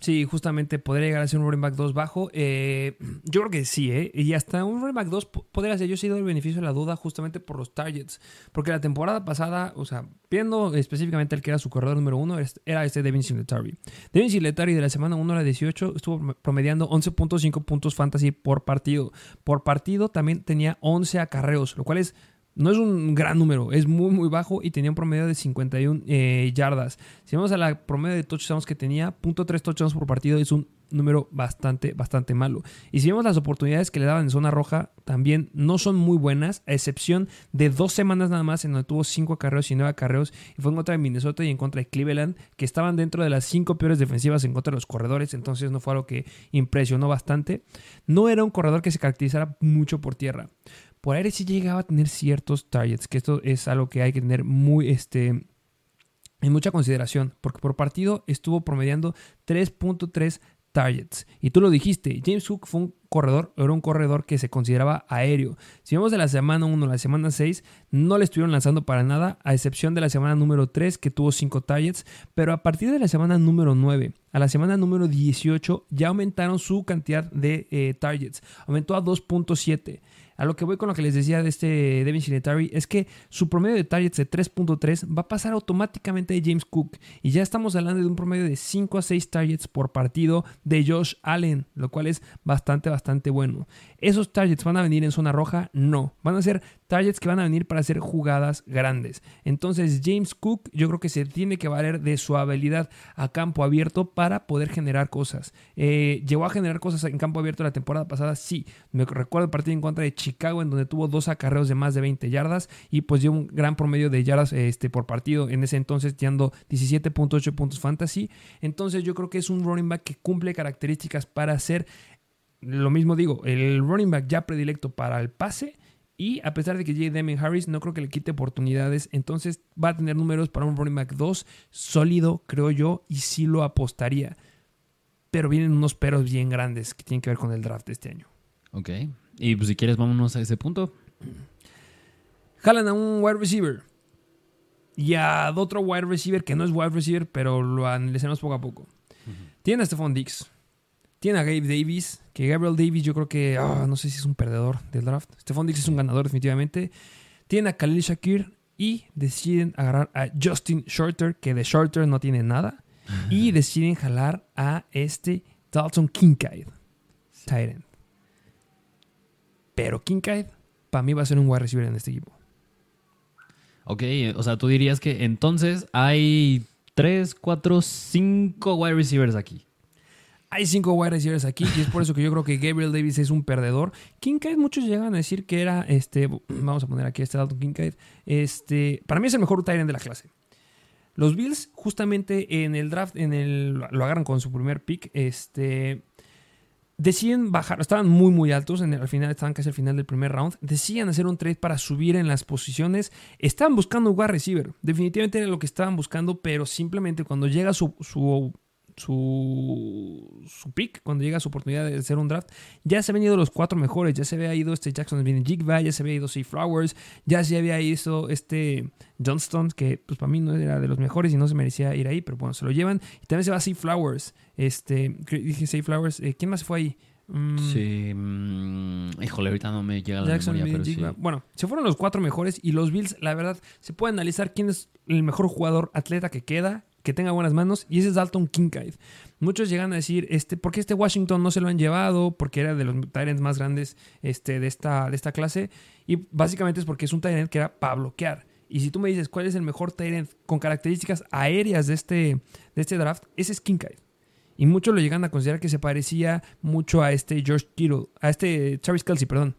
Sí, justamente podría llegar a ser un running back 2 bajo. Eh, yo creo que sí, ¿eh? Y hasta un running back 2 podría ser. Yo he sido el beneficio de la duda justamente por los targets. Porque la temporada pasada, o sea, viendo específicamente el que era su corredor número 1, era este Devin Singletary. Devin Singletary de la semana 1 a la 18 estuvo promediando 11.5 puntos fantasy por partido. Por partido también tenía 11 acarreos, lo cual es no es un gran número, es muy, muy bajo y tenía un promedio de 51 eh, yardas. Si vamos a la promedio de touchdowns que tenía, .3 touchdowns por partido es un número bastante, bastante malo. Y si vemos las oportunidades que le daban en zona roja, también no son muy buenas, a excepción de dos semanas nada más en donde tuvo 5 acarreos y 9 acarreos. Y fue en contra de Minnesota y en contra de Cleveland, que estaban dentro de las 5 peores defensivas en contra de los corredores. Entonces no fue algo que impresionó bastante. No era un corredor que se caracterizara mucho por tierra por aire sí llegaba a tener ciertos targets, que esto es algo que hay que tener muy, este, en mucha consideración, porque por partido estuvo promediando 3.3 targets. Y tú lo dijiste, James Cook fue un corredor, era un corredor que se consideraba aéreo. Si vemos de la semana 1 a la semana 6, no le estuvieron lanzando para nada, a excepción de la semana número 3 que tuvo 5 targets, pero a partir de la semana número 9 a la semana número 18 ya aumentaron su cantidad de eh, targets, aumentó a 2.7. A lo que voy con lo que les decía de este Devin Singletary es que su promedio de targets de 3.3 va a pasar automáticamente de James Cook y ya estamos hablando de un promedio de 5 a 6 targets por partido de Josh Allen, lo cual es bastante, bastante bueno. ¿Esos targets van a venir en zona roja? No, van a ser targets que van a venir para hacer jugadas grandes. Entonces James Cook yo creo que se tiene que valer de su habilidad a campo abierto para poder generar cosas. Eh, ¿Llegó a generar cosas en campo abierto la temporada pasada? Sí. Me recuerdo el partido en contra de Chicago en donde tuvo dos acarreos de más de 20 yardas y pues dio un gran promedio de yardas este, por partido. En ese entonces dando 17.8 puntos fantasy. Entonces yo creo que es un running back que cumple características para ser, lo mismo digo, el running back ya predilecto para el pase y a pesar de que llegue Damien Harris, no creo que le quite oportunidades. Entonces va a tener números para un running back 2 sólido, creo yo, y sí lo apostaría. Pero vienen unos peros bien grandes que tienen que ver con el draft de este año. Ok. Y pues si quieres, vámonos a ese punto. Jalan a un wide receiver. Y a otro wide receiver que no es wide receiver, pero lo analizamos poco a poco. Tiene a Stephon Dix. Tiene a Gabe Davis, que Gabriel Davis yo creo que, ah, no sé si es un perdedor del draft. Stephon Dix es un ganador definitivamente. Tiene a Khalil Shakir y deciden agarrar a Justin Shorter, que de Shorter no tiene nada. Y deciden jalar a este Dalton Kincaid, Tyrant. Pero Kincaid, para mí va a ser un wide receiver en este equipo. Ok, o sea, tú dirías que entonces hay 3, 4, 5 wide receivers aquí. Hay cinco wide receivers aquí y es por eso que yo creo que Gabriel Davis es un perdedor. Kincaid, muchos llegan a decir que era, este, vamos a poner aquí este Dalton Kincaid, este, para mí es el mejor Tyrant de la clase. Los Bills, justamente en el draft, en el, lo agarran con su primer pick, este, deciden bajar, estaban muy muy altos, al final estaban casi al final del primer round, deciden hacer un trade para subir en las posiciones, estaban buscando un wide receiver, definitivamente era lo que estaban buscando, pero simplemente cuando llega su su, su pick, cuando llega su oportunidad de hacer un draft, ya se habían ido los cuatro mejores. Ya se había ido este Jackson Jigba, ya se había ido Sea Flowers, ya se había ido este Johnston, que pues para mí no era de los mejores y no se merecía ir ahí, pero bueno, se lo llevan. Y también se va Sea Flowers. Este, dije Sea Flowers, eh, ¿quién más fue ahí? Mm. Sí, mm, híjole, ahorita no me llega la Jackson memoria, pero sí. Bueno, se fueron los cuatro mejores y los Bills, la verdad, se puede analizar quién es el mejor jugador atleta que queda que tenga buenas manos, y ese es Dalton Kincaid. Muchos llegan a decir, este, ¿por qué este Washington no se lo han llevado? Porque era de los Tyrants más grandes este, de, esta, de esta clase. Y básicamente es porque es un Tyrant que era para bloquear. Y si tú me dices cuál es el mejor Tyrant con características aéreas de este, de este draft, ese es Kincaid. Y muchos lo llegan a considerar que se parecía mucho a este George Kittle, a este Travis Kelsey, perdón.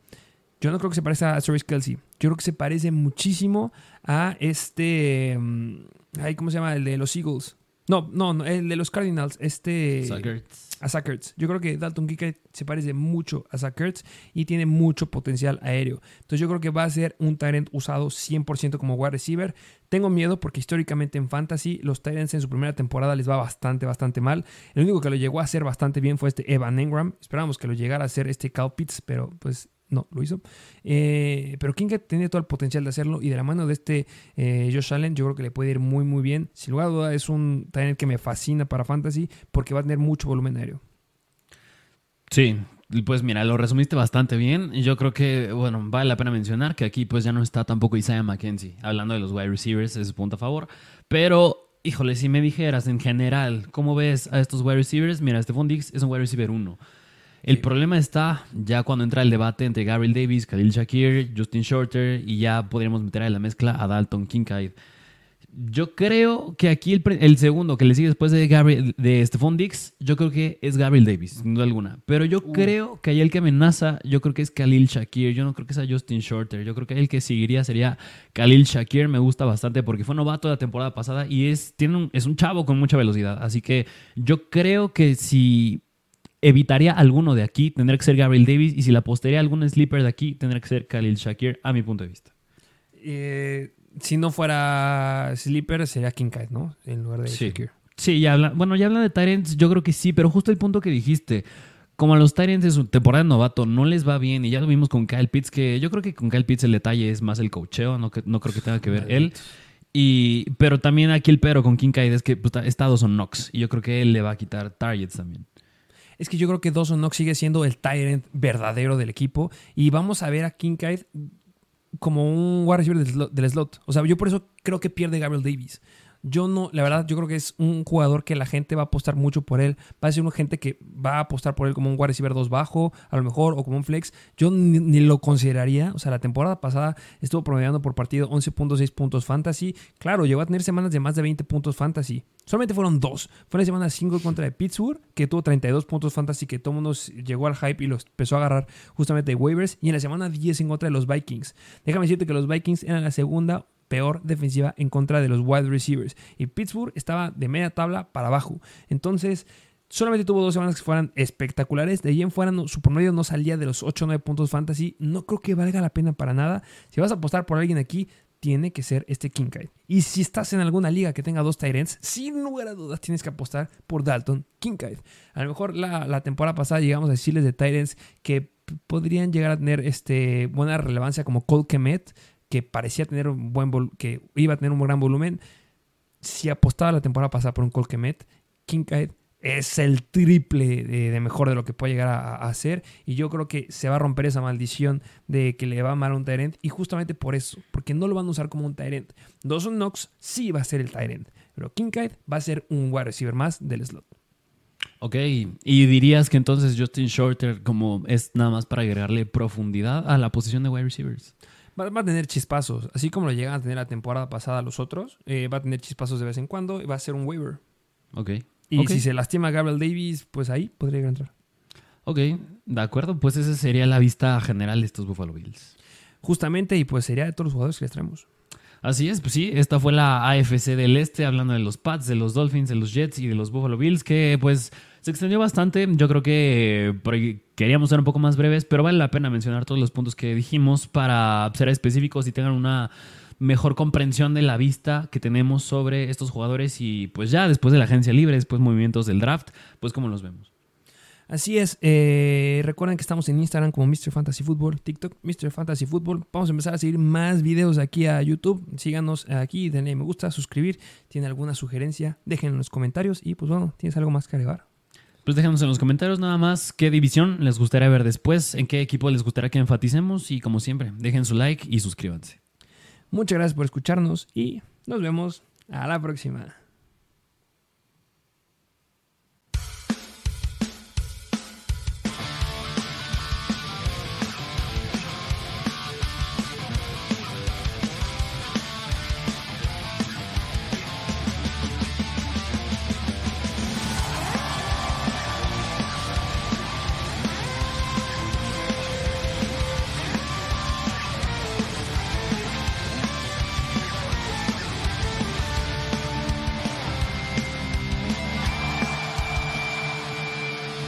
Yo no creo que se parezca a Travis Kelsey. Yo creo que se parece muchísimo a este. mm, ay, ¿Cómo se llama? El de los Eagles. No, no, no, el de los Cardinals. Este. Suckers. A Zach Ertz. Yo creo que Dalton Kincaid se parece mucho a Zach Ertz y tiene mucho potencial aéreo. Entonces yo creo que va a ser un Tyrant usado 100% como wide receiver. Tengo miedo porque históricamente en Fantasy los Tyrants en su primera temporada les va bastante, bastante mal. El único que lo llegó a hacer bastante bien fue este Evan Engram. Esperábamos que lo llegara a hacer este Cal Pitts, pero pues no, lo hizo. Eh, pero Kincaid tiene todo el potencial de hacerlo y de la mano de este eh, Josh Allen yo creo que le puede ir muy muy bien. Sin lugar a duda es un Tyrant que me fascina para Fantasy porque va a tener mucho volumen aéreo. Sí, pues mira, lo resumiste bastante bien. Yo creo que, bueno, vale la pena mencionar que aquí pues ya no está tampoco Isaiah McKenzie. Hablando de los wide receivers, es punto a favor. Pero, híjole, si me dijeras en general, ¿cómo ves a estos wide receivers? Mira, Stephon Diggs es un wide receiver 1. El problema está ya cuando entra el debate entre Gabriel Davis, Khalil Shakir, Justin Shorter y ya podríamos meter en la mezcla a Dalton Kincaid. Yo creo que aquí el, segundo que le sigue después de, Gabriel, de Stephon Diggs, yo creo que es Gabriel Davis, sin duda alguna. Pero yo creo que ahí el que amenaza, yo creo que es Khalil Shakir. Yo no creo que sea Justin Shorter. Yo creo que el que seguiría sería Khalil Shakir. Me gusta bastante porque fue novato la temporada pasada y es, tiene un, es un chavo con mucha velocidad. Así que yo creo que si evitaría alguno de aquí, tendría que ser Gabriel Davis. Y si la apostaría a algún sleeper de aquí, tendría que ser Khalil Shakir, a mi punto de vista. Eh, si no fuera Sleeper, sería Kincaid, ¿no? En lugar de Sí. Shakir. Sí, ya habla, bueno, ya habla de Tyrants, yo creo que sí, pero justo el punto que dijiste, como a los Tyrants en su temporada de novato no les va bien, y ya lo vimos con Kyle Pitts, que yo creo que con Kyle Pitts el detalle es más el cocheo, no, que- no creo que tenga que ver él. Y, pero también aquí el pero con Kincaid es que pues, está Dawson Knox, y yo creo que él le va a quitar targets también. Es que yo creo que Dawson Knox sigue siendo el Tyrant verdadero del equipo. Y vamos a ver a Kincaid como un wide receiver del slot, del slot. O sea, yo por eso creo que pierde Gabriel Davis. Yo no, la verdad, yo creo que es un jugador que la gente va a apostar mucho por él. Va a ser una gente que va a apostar por él como un wide receiver 2 bajo, a lo mejor, o como un flex. Yo ni, lo consideraría. O sea, la temporada pasada estuvo promediando por partido 11.6 puntos fantasy. Claro, llegó a tener semanas de más de 20 puntos fantasy. Solamente fueron dos. Fue la semana 5 contra de Pittsburgh, que tuvo 32 puntos fantasy, que todo mundo llegó al hype y los empezó a agarrar justamente de waivers. Y en la semana 10 en contra de los Vikings. Déjame decirte que los Vikings eran la segunda peor defensiva en contra de los wide receivers. Y Pittsburgh estaba de media tabla para abajo. Entonces, solamente tuvo dos semanas que fueran espectaculares. De ahí en fuera, no- su promedio no salía de los 8 o 9 puntos fantasy. No creo que valga la pena para nada. Si vas a apostar por alguien aquí, tiene que ser este Kincaid. Y si estás en alguna liga que tenga dos Tyrants, sin lugar a dudas tienes que apostar por Dalton Kincaid. A lo mejor la, la temporada pasada llegamos a decirles de Tyrants que podrían llegar a tener este, buena relevancia como Cole Kemet, que parecía tener un buen que iba a tener un gran volumen. Si apostaba la temporada pasada por un Cole Kemet, Kincaid es el triple de, mejor de lo que puede llegar a, a hacer. Y yo creo que se va a romper esa maldición de que le va mal a un Tyrant. Y justamente por eso, porque no lo van a usar como un Tyrant. Dawson Knox sí va a ser el Tyrant. Pero Kincaid va a ser un wide receiver más del slot. Ok, y dirías que entonces Justin Shorter como es nada más para agregarle profundidad a la posición de wide receivers. Va, va a tener chispazos. Así como lo llegan a tener la temporada pasada los otros. eh, va a tener chispazos de vez en cuando. Y va a ser un waiver. Ok. Y si se lastima Gabriel Davis, pues ahí podría entrar. Ok, de acuerdo, pues esa sería la vista general de estos Buffalo Bills. Justamente, y pues sería de todos los jugadores que les traemos. Así es, pues sí, esta fue la AFC del Este, hablando de los Pats, de los Dolphins, de los Jets y de los Buffalo Bills, que pues se extendió bastante. Yo creo que ahí queríamos ser un poco más breves, pero vale la pena mencionar todos los puntos que dijimos para ser específicos y tengan una mejor comprensión de la vista que tenemos sobre estos jugadores y pues ya después de la agencia libre, después movimientos del draft, pues cómo los vemos. Así es. eh, recuerden que estamos en Instagram como Mr. Fantasy Football, TikTok Mr. Fantasy Football. Vamos a empezar a seguir más videos aquí a YouTube. Síganos aquí, denle me gusta, suscribir. ¿Tiene alguna sugerencia? Déjenlo en los comentarios. Y pues bueno, ¿tienes algo más que agregar? Pues déjanos en los comentarios nada más qué división les gustaría ver después, en qué equipo les gustaría que enfaticemos y como siempre, dejen su like y suscríbanse. Muchas gracias por escucharnos y nos vemos a la próxima.